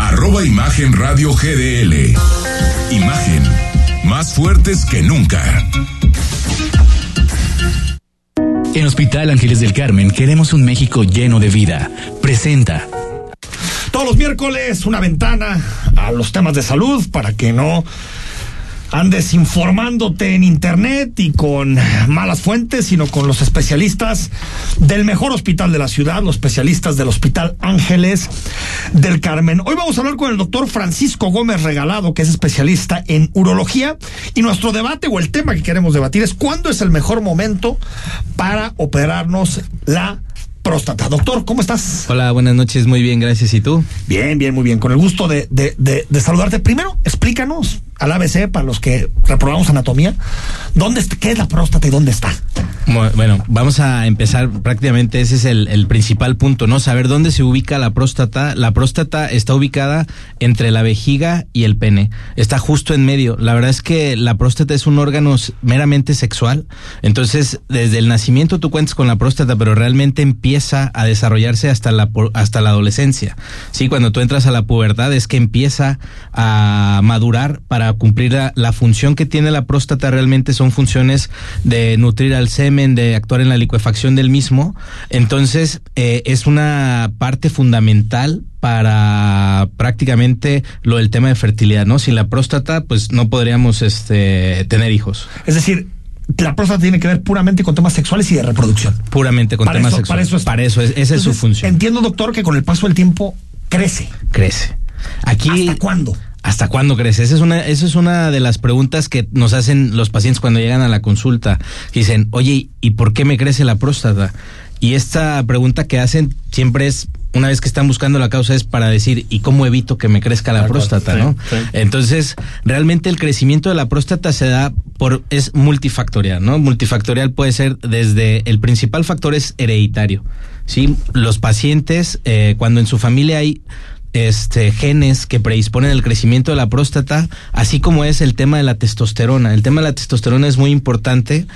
Arroba Imagen Radio GDL. Imagen. Más fuertes que nunca. En Hospital Ángeles del Carmen queremos un México lleno de vida. Presenta. Todos los miércoles una ventana a los temas de salud para que no andes informándote en internet y con malas fuentes, sino con los especialistas del mejor hospital de la ciudad, los especialistas del Hospital Ángeles del Carmen. Hoy vamos a hablar con el doctor Francisco Gómez Regalado, que es especialista en urología, y nuestro debate o el tema que queremos debatir es cuándo es el mejor momento para operarnos la próstata. Doctor, ¿cómo estás? Hola, buenas noches, muy bien, gracias. ¿Y tú? Bien, bien, muy bien. Con el gusto de, de, de saludarte. Primero, explícanos al ABC, para los que reprobamos anatomía, ¿dónde, ¿qué es la próstata y dónde está? Bueno, vamos a empezar prácticamente, ese es el, principal punto, ¿no? Saber dónde se ubica la próstata. La próstata está ubicada entre la vejiga y el pene, está justo en medio. La verdad es que la próstata es un órgano meramente sexual, entonces desde el nacimiento tú cuentas con la próstata, pero realmente empieza a desarrollarse hasta la, hasta la adolescencia. Sí, cuando tú entras a la pubertad es que empieza a madurar para cumplir la, función que tiene la próstata realmente son funciones de nutrir al semen, de actuar en la liquefacción del mismo. Entonces, eh, es una parte fundamental para prácticamente lo del tema de fertilidad, ¿no? Sin la próstata, pues no podríamos este, tener hijos. Es decir, la próstata tiene que ver puramente con temas sexuales y de reproducción. Puramente con temas sexuales. Para eso, para eso es, esa es su función. Entiendo, doctor, que con el paso del tiempo crece. Crece. Aquí, ¿Hasta cuándo? ¿Hasta cuándo crece? Esa es una, esa es una de las preguntas que nos hacen los pacientes cuando llegan a la consulta. Dicen, oye, ¿y por qué me crece la próstata? Y esta pregunta que hacen siempre es, una vez que están buscando la causa, es para decir, ¿y cómo evito que me crezca la próstata? ¿no? Entonces, realmente el crecimiento de la próstata se da por, es multifactorial, ¿no? Multifactorial puede ser desde, el principal factor es hereditario. ¿sí? Los pacientes, eh, cuando en su familia hay este, genes que predisponen el crecimiento de la próstata, así como es el tema de la testosterona. El tema de la testosterona es muy importante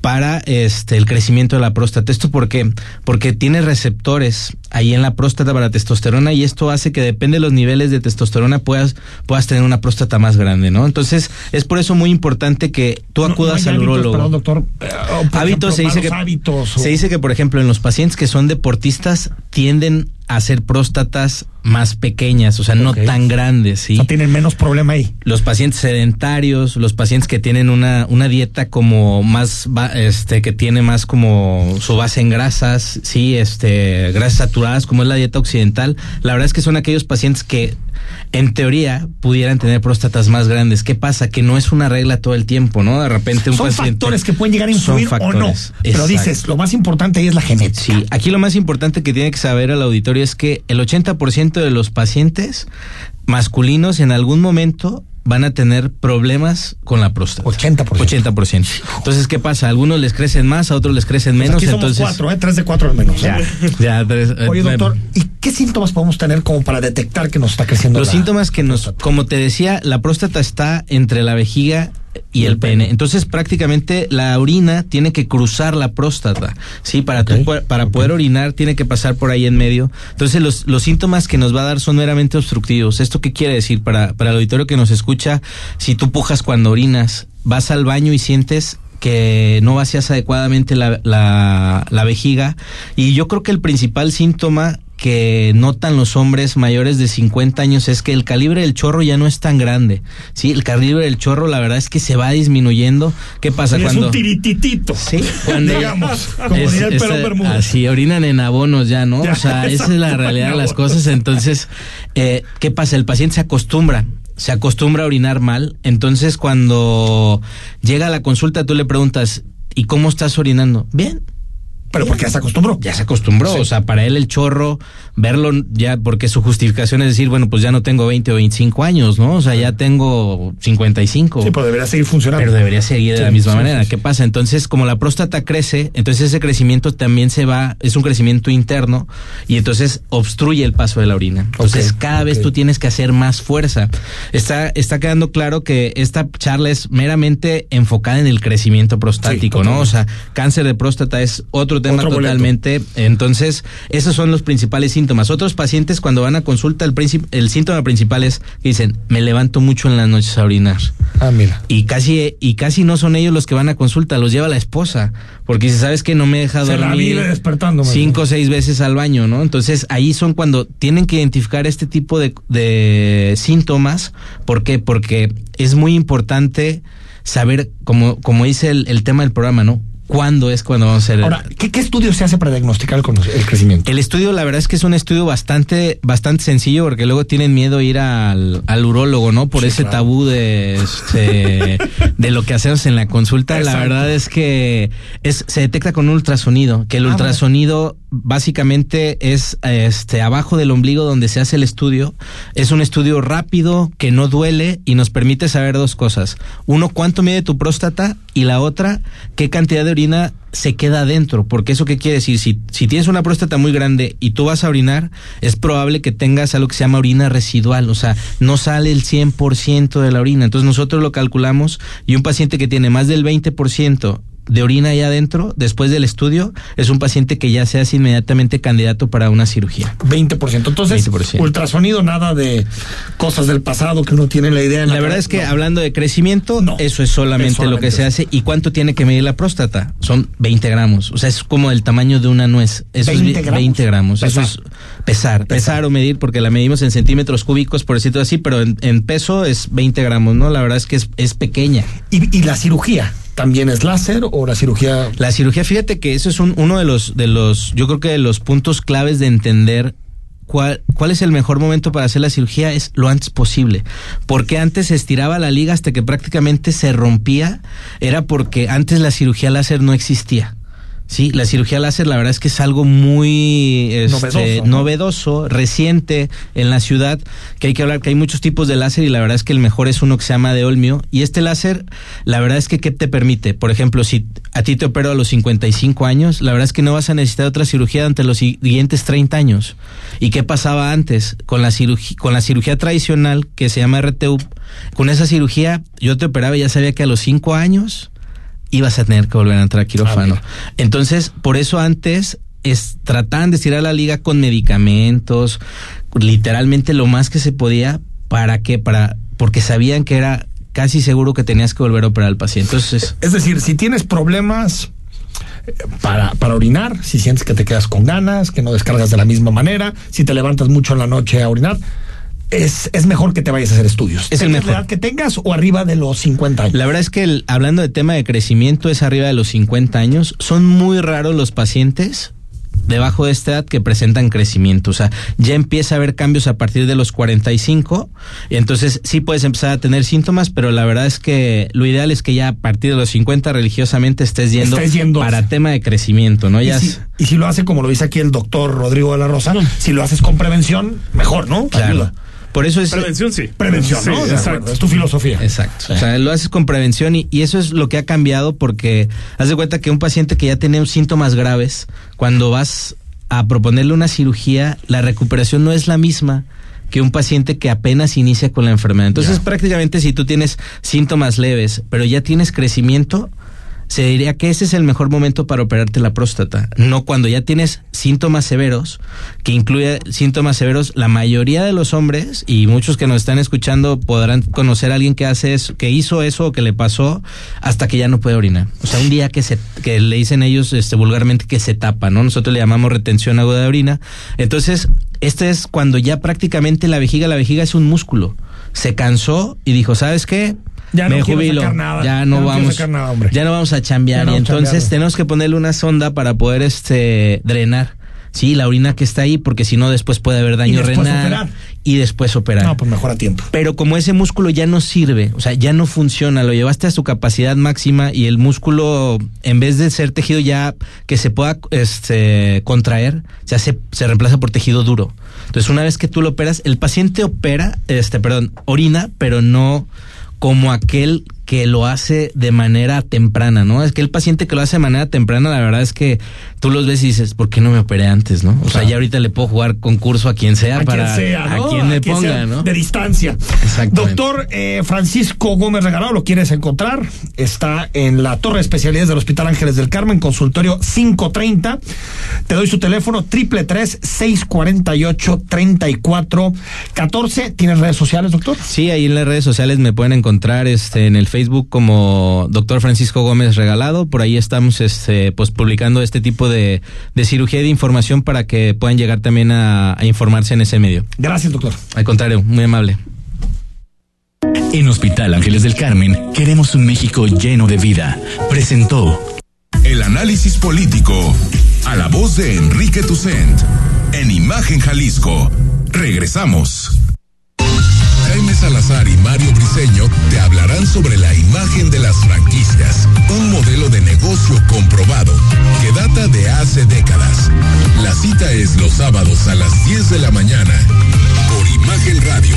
para este, el crecimiento de la próstata. ¿Esto por qué? Porque tiene receptores ahí en la próstata para testosterona y esto hace que depende de los niveles de testosterona puedas, puedas tener una próstata más grande, ¿no? Entonces, es por eso muy importante que tú acudas al urólogo. Perdón, doctor. Eh, hábitos se dice que hábitos, se dice que por ejemplo en los pacientes que son deportistas tienden a ser próstatas más pequeñas, o sea, no tan grandes, ¿sí? No tienen menos problema ahí. Los pacientes sedentarios, los pacientes que tienen una, una dieta como más, este, que tiene más como su base en grasas, sí, este, grasas saturadas, como es la dieta occidental, la verdad es que son aquellos pacientes que en teoría pudieran tener próstatas más grandes. ¿Qué pasa? Que no es una regla todo el tiempo, ¿no? De repente un son factores que pueden llegar a influir o no. Pero dices, lo más importante ahí es la genética. Sí, aquí lo más importante que tiene que saber el auditorio es que el 80% de los pacientes masculinos en algún momento van a tener problemas con la próstata. 80%. 80%. Entonces, ¿qué pasa? A algunos les crecen más, a otros les crecen menos. Pues aquí somos entonces, cuatro, ¿eh? Tres de cuatro al menos. Ya, ya tres, eh, Oye, doctor, ¿y qué síntomas podemos tener como para detectar que nos está creciendo Los la síntomas que nos, como te decía, la próstata está entre la vejiga y el pene. Entonces, prácticamente la orina tiene que cruzar la próstata, ¿sí? Para, tú po- para poder orinar tiene que pasar por ahí en medio. Entonces, los, los síntomas que nos va a dar son meramente obstructivos. ¿Esto qué quiere decir? Para, para el auditorio que nos escucha, si tú pujas cuando orinas, vas al baño y sientes que no vacías adecuadamente la, la, la vejiga. Y yo creo que el principal síntoma que notan los hombres mayores de 50 años es que el calibre del chorro ya no es tan grande. Sí, el calibre del chorro la verdad es que se va disminuyendo. ¿Qué pasa cuando Es un tirititito. Sí, cuando digamos, como es- el pelón Bermúdez. así orinan en abonos ya, ¿no? Ya, o sea, esa es la realidad de las cosas. Entonces, eh, ¿qué pasa? El paciente se acostumbra, se acostumbra a orinar mal. Entonces, cuando llega a la consulta, tú le preguntas, ¿y cómo estás orinando? Bien. Pero porque ya se acostumbró. Ya se acostumbró. O sea, para él el chorro, verlo ya, porque su justificación es decir, bueno, pues ya no tengo 20 o 25 años, ¿no? O sea, ya tengo 55. Sí, pero debería seguir funcionando. Pero debería seguir de Sí, la misma sí, manera. ¿Qué pasa? Entonces, como la próstata crece, entonces ese crecimiento también se va, es un crecimiento interno y entonces obstruye el paso de la orina. Entonces, cada vez tú tienes que hacer más fuerza. Está, está quedando claro que esta charla es meramente enfocada en el crecimiento prostático, ¿no? O sea, cáncer de próstata es otro tema Otro boleto. totalmente. Entonces, esos son los principales síntomas. Otros pacientes cuando van a consulta, el, el síntoma principal es que dicen, me levanto mucho en las noches a orinar. Ah, mira. Y casi, y casi no son ellos los que van a consulta, los lleva la esposa. Porque si sabes que no me deja Se la dormir vive despertándome. cinco o seis veces al baño, ¿no? Entonces ahí son cuando tienen que identificar este tipo de, de síntomas. ¿Por qué? Porque es muy importante saber, como, como dice el, el tema del programa, ¿no? ¿Cuándo es cuando vamos a hacer el- Ahora, ¿qué, qué estudio se hace para diagnosticar el, crecimiento? el estudio, la verdad es que es un estudio bastante, bastante sencillo porque luego tienen miedo a ir al, al urólogo, ¿no? Por Sí, ese claro. tabú de, este, de lo que hacemos en la consulta. La verdad es que es, se detecta con un ultrasonido, que el Ah, ultrasonido básicamente es este abajo del ombligo donde se hace el estudio. Es un estudio rápido que no duele y nos permite saber dos cosas. Uno, cuánto mide tu próstata y la otra, qué cantidad de orina se queda adentro. Porque eso qué quiere decir, si, si tienes una próstata muy grande y tú vas a orinar, es probable que tengas algo que se llama orina residual, o sea, no sale el 100% de la orina. Entonces nosotros lo calculamos y un paciente que tiene más del 20% de orina ahí adentro, después del estudio, es un paciente que ya se hace inmediatamente candidato para una cirugía. 20%. Entonces, 20%. ultrasonido, nada de cosas del pasado que uno tiene la idea. en La verdad cabeza. es que No. hablando de crecimiento, No. eso es solamente, Es solamente lo que se eso. hace. ¿Y cuánto tiene que medir la próstata? Son 20 gramos. O sea, es como el tamaño de una nuez. Eso 20 es gramos. 20 gramos. Eso Pesar. es pesar, pesar. o medir, porque la medimos en centímetros cúbicos, por decirlo así, pero en, en peso es 20 gramos, ¿no? La verdad es que es, es pequeña. ¿Y, y la cirugía? ¿También es láser o la cirugía? La cirugía, fíjate que eso es un, uno de los, de los, yo creo que de los puntos claves de entender cuál, cuál es el mejor momento para hacer la cirugía es lo antes posible. Porque antes se estiraba la liga hasta que prácticamente se rompía, era porque antes la cirugía láser no existía. Sí, la cirugía láser la verdad es que es algo muy este, novedoso, novedoso, reciente en la ciudad, que hay que hablar que hay muchos tipos de láser y la verdad es que el mejor es uno que se llama de Olmio. Y este láser, la verdad es que ¿qué te permite? Por ejemplo, si a ti te opero a los 55 años, la verdad es que no vas a necesitar otra cirugía durante los siguientes 30 años. ¿Y qué pasaba antes? Con la cirugía, con la cirugía tradicional que se llama RTU, con esa cirugía yo te operaba y ya sabía que a los 5 años ibas a tener que volver a entrar a quirófano. Ah, Entonces, por eso antes es, trataban de estirar la liga con medicamentos, literalmente lo más que se podía, ¿para qué? Para, porque sabían que era casi seguro que tenías que volver a operar al paciente. Entonces, es decir, si tienes problemas eh, para, para orinar, si sientes que te quedas con ganas, que no descargas de la misma manera, si te levantas mucho en la noche a orinar, es, es, mejor que te vayas a hacer estudios. Es el mejor. La edad que tengas o arriba de los 50 años. La verdad es que el, hablando de tema de crecimiento es arriba de los 50 años. Son muy raros los pacientes debajo de esta edad que presentan crecimiento. O sea, ya empieza a haber cambios a partir de los 45 y entonces sí puedes empezar a tener síntomas, pero la verdad es que lo ideal es que ya a partir de los 50 religiosamente estés yendo, yendo. para tema de crecimiento, ¿no? Y, ya y si lo hace como lo dice aquí el doctor Rodrigo de la Rosa, si lo haces con prevención, mejor, ¿no? Claro. Ayuda. Por eso es. Prevención, sí. Prevención, sí, ¿no? exacto. Es tu filosofía. Exacto. O sea, lo haces con prevención y, y, eso es lo que ha cambiado porque haz de cuenta que un paciente que ya tiene síntomas graves, cuando vas a proponerle una cirugía, la recuperación no es la misma que un paciente que apenas inicia con la enfermedad. Entonces, yeah. prácticamente si tú tienes síntomas leves, pero ya tienes crecimiento, se diría que ese es el mejor momento para operarte la próstata, no cuando ya tienes síntomas severos, que incluye síntomas severos, la mayoría de los hombres y muchos que nos están escuchando podrán conocer a alguien que hace eso, que hizo eso o que le pasó hasta que ya no puede orinar. O sea, un día que se que le dicen ellos este vulgarmente que se tapa, ¿no? Nosotros le llamamos retención aguda de orina. Entonces, este es cuando ya prácticamente la vejiga, la vejiga es un músculo. Se cansó y dijo, ¿sabes qué? Ya me no jubilo, nada, ya no ya vamos, no nada, ya no vamos a chambear, no y entonces tenemos que ponerle una sonda para poder este drenar. Sí, la orina que está ahí, porque si no después puede haber daño y renal operar. y después operar. No, pues mejor a tiempo. Pero como ese músculo ya no sirve, o sea, ya no funciona, lo llevaste a su capacidad máxima y el músculo, en vez de ser tejido ya que se pueda este, contraer, se hace, se reemplaza por tejido duro. Entonces, una vez que tú lo operas, el paciente opera, este, perdón, orina, pero no como aquel que lo hace de manera temprana, ¿no? Es que el paciente que lo hace de manera temprana, la verdad es que tú los ves y dices, ¿por qué no me operé antes, no? O sea, ya ahorita le puedo jugar concurso a quien sea a para quien sea, ¿no? a quien me quien ponga, sea ¿no? De distancia. Doctor eh, Francisco Gómez Regalado, ¿lo quieres encontrar? Está en la Torre de Especialidades del Hospital Ángeles del Carmen, consultorio 530. Te doy su teléfono, triple tres seis cuarenta y ocho treinta y cuatro catorce. ¿Tienes redes sociales, doctor? Sí, ahí en las redes sociales me pueden encontrar este en el Facebook como doctor Francisco Gómez Regalado. Por ahí estamos este, pues publicando este tipo de, de cirugía y de información para que puedan llegar también a, a informarse en ese medio. Gracias, doctor. Al contrario, muy amable. En Hospital Ángeles del Carmen queremos un México lleno de vida. Presentó el análisis político a la voz de Enrique Tucent en Imagen Jalisco. Regresamos. Salazar y Mario Briseño te hablarán sobre la imagen de las franquicias, un modelo de negocio comprobado que data de hace décadas. La cita es los sábados a las 10 de la mañana por Imagen Radio,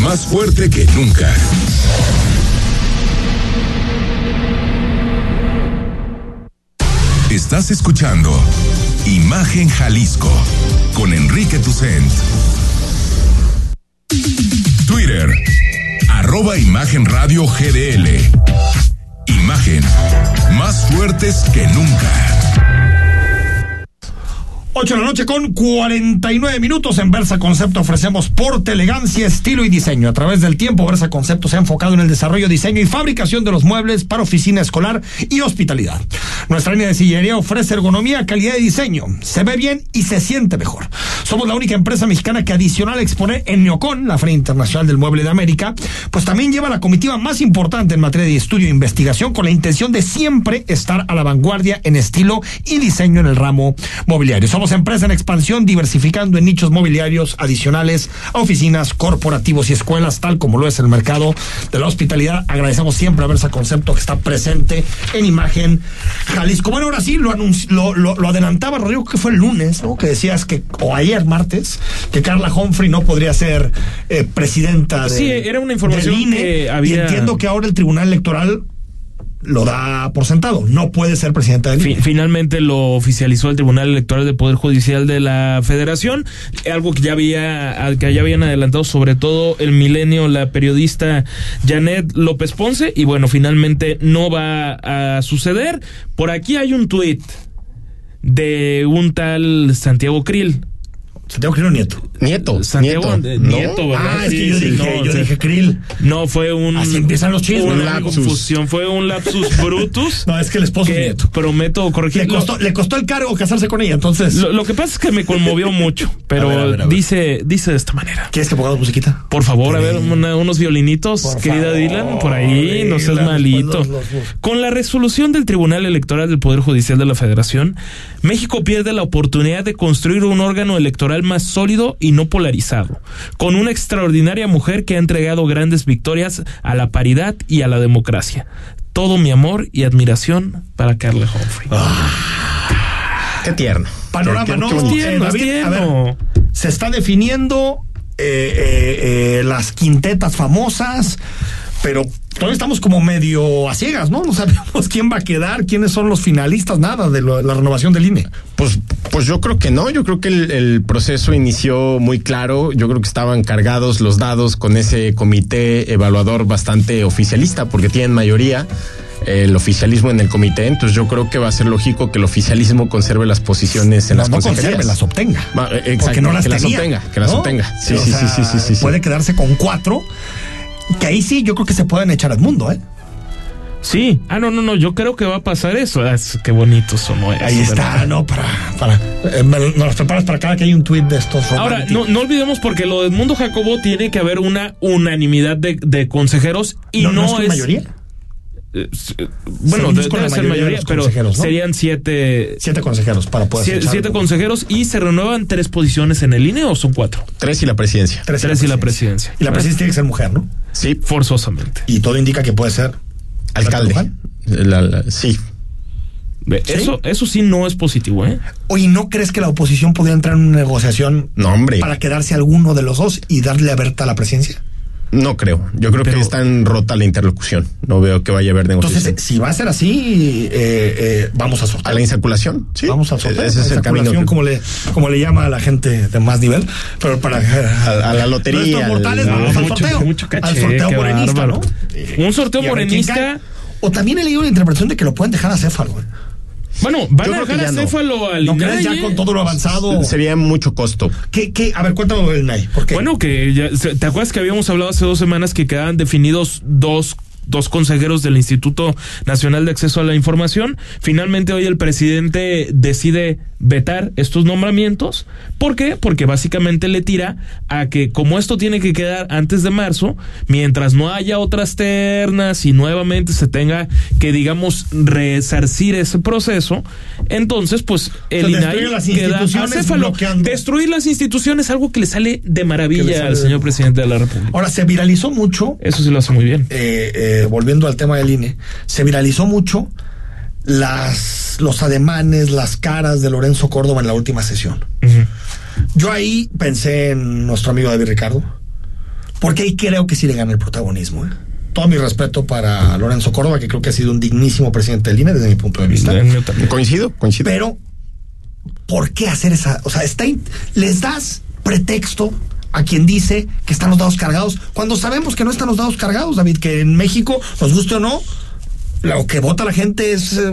más fuerte que nunca. Estás escuchando Imagen Jalisco con Enrique Tucent. Twitter, arroba Imagen Radio GDL. Imagen, más fuertes que nunca. 8 de la noche con 49 minutos en Versa Concepto ofrecemos porte, elegancia, estilo y diseño. A través del tiempo, Versa Concepto se ha enfocado en el desarrollo, diseño y fabricación de los muebles para oficina escolar y hospitalidad. Nuestra línea de sillería ofrece ergonomía, calidad y diseño. Se ve bien y se siente mejor. Somos la única empresa mexicana que adicional a exponer en Neocon, la Feria Internacional del Mueble de América, pues también lleva la comitiva más importante en materia de estudio e investigación con la intención de siempre estar a la vanguardia en estilo y diseño en el ramo mobiliario. Somos empresa en expansión, diversificando en nichos mobiliarios adicionales a oficinas, corporativos y escuelas, tal como lo es el mercado de la hospitalidad. Agradecemos siempre a Versa Concepto que está presente en imagen Jalisco. Bueno, ahora sí, lo, lo, lo, lo, adelantaba Rodrigo, que fue el lunes, ¿no? Que decías que, o ayer martes, que Carla Humphrey no podría ser eh, presidenta de. Sí, era una información INE, que había. Y entiendo que ahora el Tribunal Electoral lo da por sentado. No puede ser presidenta del. Finalmente lo oficializó el Tribunal Electoral del Poder Judicial de la Federación, algo que ya había que ya habían adelantado sobre todo el milenio la periodista Janet López Ponce y bueno, finalmente no va a suceder. Por aquí hay un tuit de un tal Santiago Krill. Santiago Krill Nieto. Nieto. Santiago Nieto, Nieto ¿verdad? Ah, es que yo Sí, dije, no, yo dije Krill. No, fue un. Así empiezan los chismes, Una confusión, fue un lapsus brutus. No, es que el esposo es Nieto. prometo Le corregirlo. costó, le costó el cargo casarse con ella, entonces. Lo, lo que pasa es que me conmovió mucho, pero A ver, a ver, a ver. dice dice de esta manera. ¿Quieres que pongamos musiquita? Por favor, a ver una- unos violinitos, Por querida favor, Dylan, por ahí, no seas malito. los- los- Con la resolución del Tribunal Electoral del Poder Judicial de la Federación, México pierde la oportunidad de construir un órgano electoral más sólido y no polarizado, con una extraordinaria mujer que ha entregado grandes victorias a la paridad y a la democracia. Todo mi amor y admiración para Carla Humphrey. Qué tierno. Panorama, Qué- qué- ¿no? Es tierno, Eh, es David, a tierno. ver, se está definiendo eh, eh, eh, las quintetas famosas, pero todavía estamos como medio a ciegas, ¿no? No sabemos quién va a quedar, quiénes son los finalistas, nada de lo- la renovación del INE. Pues, pues yo creo que no, yo creo que el, el proceso inició muy claro, yo creo que estaban cargados los dados con ese comité evaluador bastante oficialista, porque tienen mayoría el oficialismo en el comité, entonces yo creo que va a ser lógico que el oficialismo conserve las posiciones en No, las no consejerías. conserve, las obtenga. Va, eh, exacto, Porque no las que las obtenga, que las obtenga. Sí, O sí, sea, sí, sí, sí, sí, sí. Puede quedarse con cuatro, que ahí sí yo creo que se pueden echar al mundo, ¿eh? Sí, ah, no, no, no, yo creo que va a pasar eso. Ah, es- qué bonito sonó eso. Ahí está, ¿verdad? ¿no? Para, para, eh, nos los preparas para cada que hay un tuit de estos Ahora, no, no olvidemos porque lo del mundo Jacobo tiene que haber una unanimidad de, de consejeros y no, ¿No es es. mayoría? Eh, eh, bueno, Según de- es con debe la ser mayoría de mayoría, los pero consejeros, ¿no? serían siete. Siete consejeros para poder siete mundo. consejeros y se renuevan tres posiciones en el INE o son cuatro. Tres y la presidencia. Tres, Tres y la presidencia. Y la presidencia tiene que ser mujer, ¿no? Sí, Forzosamente. Y todo indica que puede ser alcalde. La- la- sí. Eso, eso sí no es positivo, ¿eh? Oye, ¿no crees que la oposición podría entrar en una negociación No, hombre. para quedarse alguno de los dos y darle a Berta la presidencia? No creo. Yo creo Pero- que está en rota la interlocución. No veo que vaya a haber negociación. Entonces, si va a ser así, eh, eh, vamos a sortear. a la insaculación. Sí. Vamos al sorteo. Ese es el camino. Como le, como le llama a la gente de más nivel, pero para A- a la lotería, al- mortales no, vamos al mucho- sorteo. mucho caché, al sorteo qué morenista, bárbaro. ¿no? Un sorteo a morenista. O también he leído la interpretación de que lo pueden dejar a Céfalo. ¿Eh? Bueno, van Yo a dejar a. Céfalo al ¿No crees ya ¿eh? con todo lo avanzado? Sería mucho costo. ¿Qué, qué? A ver, cuéntame el NAI. ¿Por qué? Bueno, que ya, se- ¿te acuerdas que habíamos hablado hace dos semanas que quedaban definidos dos dos consejeros del Instituto Nacional de Acceso a la Información? Finalmente hoy el presidente decide vetar estos nombramientos. ¿Por qué? Porque básicamente le tira a que como esto tiene que quedar antes de marzo, mientras no haya otras ternas y nuevamente se tenga que, digamos, resarcir ese proceso, entonces pues el O sea, INAI destruye las queda instituciones acéfalo. bloqueando. Destruir las instituciones, algo que le sale de maravilla sale al de- señor presidente de la República. Ahora, se viralizó mucho. Eso sí lo hace muy bien. eh, eh, volviendo al tema del INE, se viralizó mucho las, los ademanes, las caras de Lorenzo Córdoba en la última sesión. Yo ahí pensé en nuestro amigo David Ricardo, porque ahí creo que sí le gana el protagonismo. ¿eh? Todo mi respeto para Lorenzo Córdoba, que creo que ha sido un dignísimo presidente del INE desde mi punto de vista. Coincido, coincido. Pero, ¿por qué hacer esa? O sea, está les das pretexto a quien dice que están los dados cargados, cuando sabemos que no están los dados cargados, David, que en México, nos guste o no, lo que vota la gente es eh,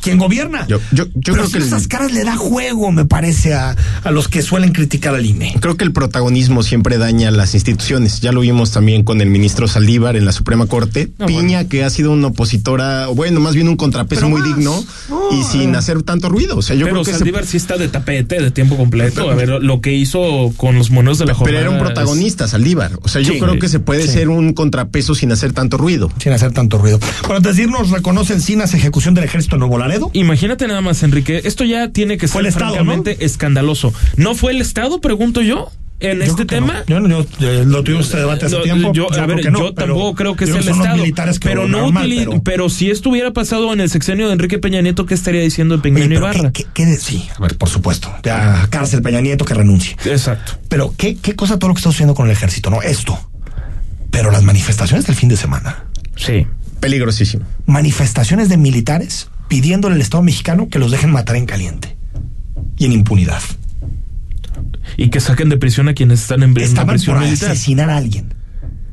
quien gobierna. Yo, yo, yo Pero creo que el- esas caras le da juego, me parece, a, a los que suelen criticar al INE. Creo que el protagonismo siempre daña a las instituciones. Ya lo vimos también con el ministro Saldívar en la Suprema Corte. No, Piña, que ha sido una opositora, bueno, más bien un contrapeso Pero muy más. digno y sin hacer tanto ruido. O sea, yo pero creo que se- Saldívar sí está de tapete de tiempo completo. A ver, lo que hizo con los moneros de la jornada. pero era un es- protagonista, Saldívar. O sea, yo Sí. creo que se puede Sí. ser un contrapeso sin hacer tanto ruido. Sin hacer tanto ruido. Bueno, antes de irnos, reconocen Cinas ejecución del ejército en Nuevo Laredo. Imagínate nada más, Enrique. Esto ya tiene que Fue ser el Estado, francamente escandaloso. ¿No fue el Estado, pregunto yo, en Yo este tema? no. Yo, no- yo, eh, lo tuvimos este debate hace No, tiempo. Yo, a ver, no, yo tampoco creo que sea el Estado. militares que pero no mal, pero- pero... si esto hubiera pasado en el sexenio de Enrique Peña Nieto, ¿qué estaría diciendo de Peña Oye, Ibarra? ¿qué, qué, sí, a ver, por supuesto. Ya, cárcel Peña Nieto que renuncie. Exacto. Pero qué, qué cosa todo lo que está sucediendo con el ejército, ¿no? Esto. Pero las manifestaciones del fin de semana. Sí. Peligrosísimo. Manifestaciones de militares pidiéndole al Estado mexicano que los dejen matar en caliente. Y en impunidad. Y que saquen de prisión a quienes están en, Estaban prisión por militar. asesinar a alguien.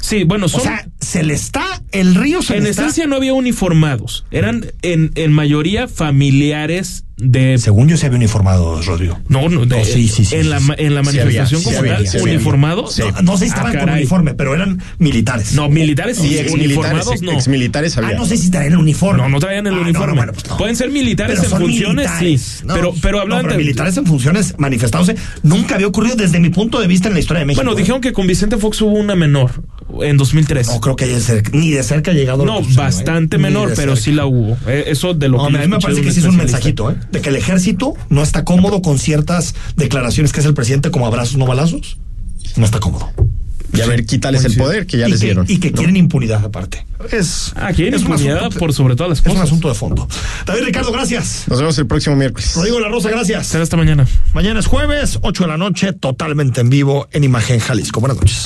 Sí, bueno, son... O sea, se le está, el río se en le está. esencia no había uniformados. Eran en, en mayoría familiares de... Según yo se había uniformado, Rodrigo. No, no, de- No, sí, sí, sí, en, sí, la, en la Sí manifestación había, como había, tal, uniformados. No, no sé si estaban Ah, con uniforme, pero eran militares. No, militares Y exmilitares, uniformados no. exmilitares había. Ah, no sé si traían el uniforme. No, no traían el Ah, uniforme. no, bueno, pues no. Pueden ser militares Pero en funciones, militares. sí. No, pero, pero no, hablan pero de. militares en funciones manifestándose nunca había ocurrido desde mi punto de vista en la historia de México. Bueno, ¿eh? dijeron que con Vicente Fox hubo una menor en 2003. No creo que haya cer- ni de cerca ha llegado. No, bastante ¿eh? Menor, pero cerca. sí la hubo. Eh, eso de lo No, que a mí me parece que sí es un mensajito, ¿eh? De que el ejército no está cómodo con ciertas declaraciones que hace el presidente como abrazos, no balazos. No está cómodo. Y a ver, quítales el poder que ya y les que, dieron. Y que ¿no? quieren impunidad aparte. Es, Aquí en es un impunidad asunto- por sobre todas las es un cosas. asunto de fondo. David Ricardo, gracias. Nos vemos el próximo miércoles. Rodrigo La Rosa, gracias. Será hasta mañana. Mañana es jueves, 8 de la noche, totalmente en vivo en Imagen Jalisco. Buenas noches.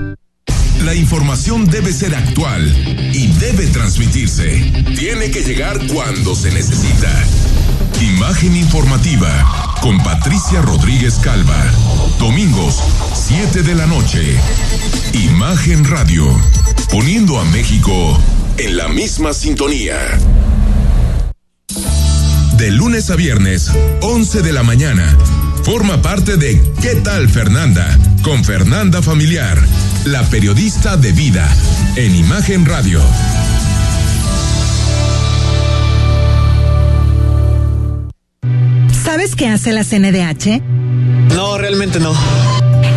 La información debe ser actual y debe transmitirse. Tiene que llegar cuando se necesita. Imagen informativa con Patricia Rodríguez Calva. Domingos, 7 de la noche. Imagen Radio. Poniendo a México en la misma sintonía. De lunes a viernes, 11 de la mañana. Forma parte de ¿Qué tal Fernanda? Con Fernanda Familiar, la periodista de vida, en Imagen Radio. ¿Sabes qué hace la CNDH? No, realmente no.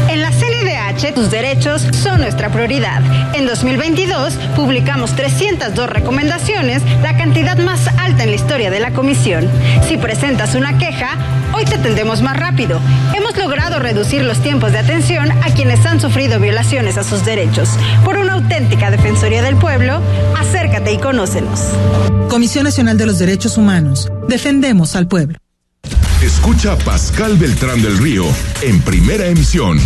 En la CNDH, tus derechos son nuestra prioridad. En 2022, publicamos 302 recomendaciones, la cantidad más alta en la historia de la comisión. Si presentas una queja, hoy te atendemos más rápido. Hemos logrado reducir los tiempos de atención a quienes han sufrido violaciones a sus derechos. Por una auténtica Defensoría del Pueblo, acércate y conócenos. Comisión Nacional de los Derechos Humanos. Defendemos al pueblo. Escucha a Pascal Beltrán del Río en primera emisión,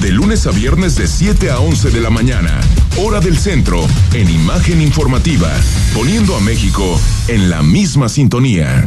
de lunes a viernes de 7 a 11 de la mañana, hora del centro, en imagen informativa, poniendo a México en la misma sintonía.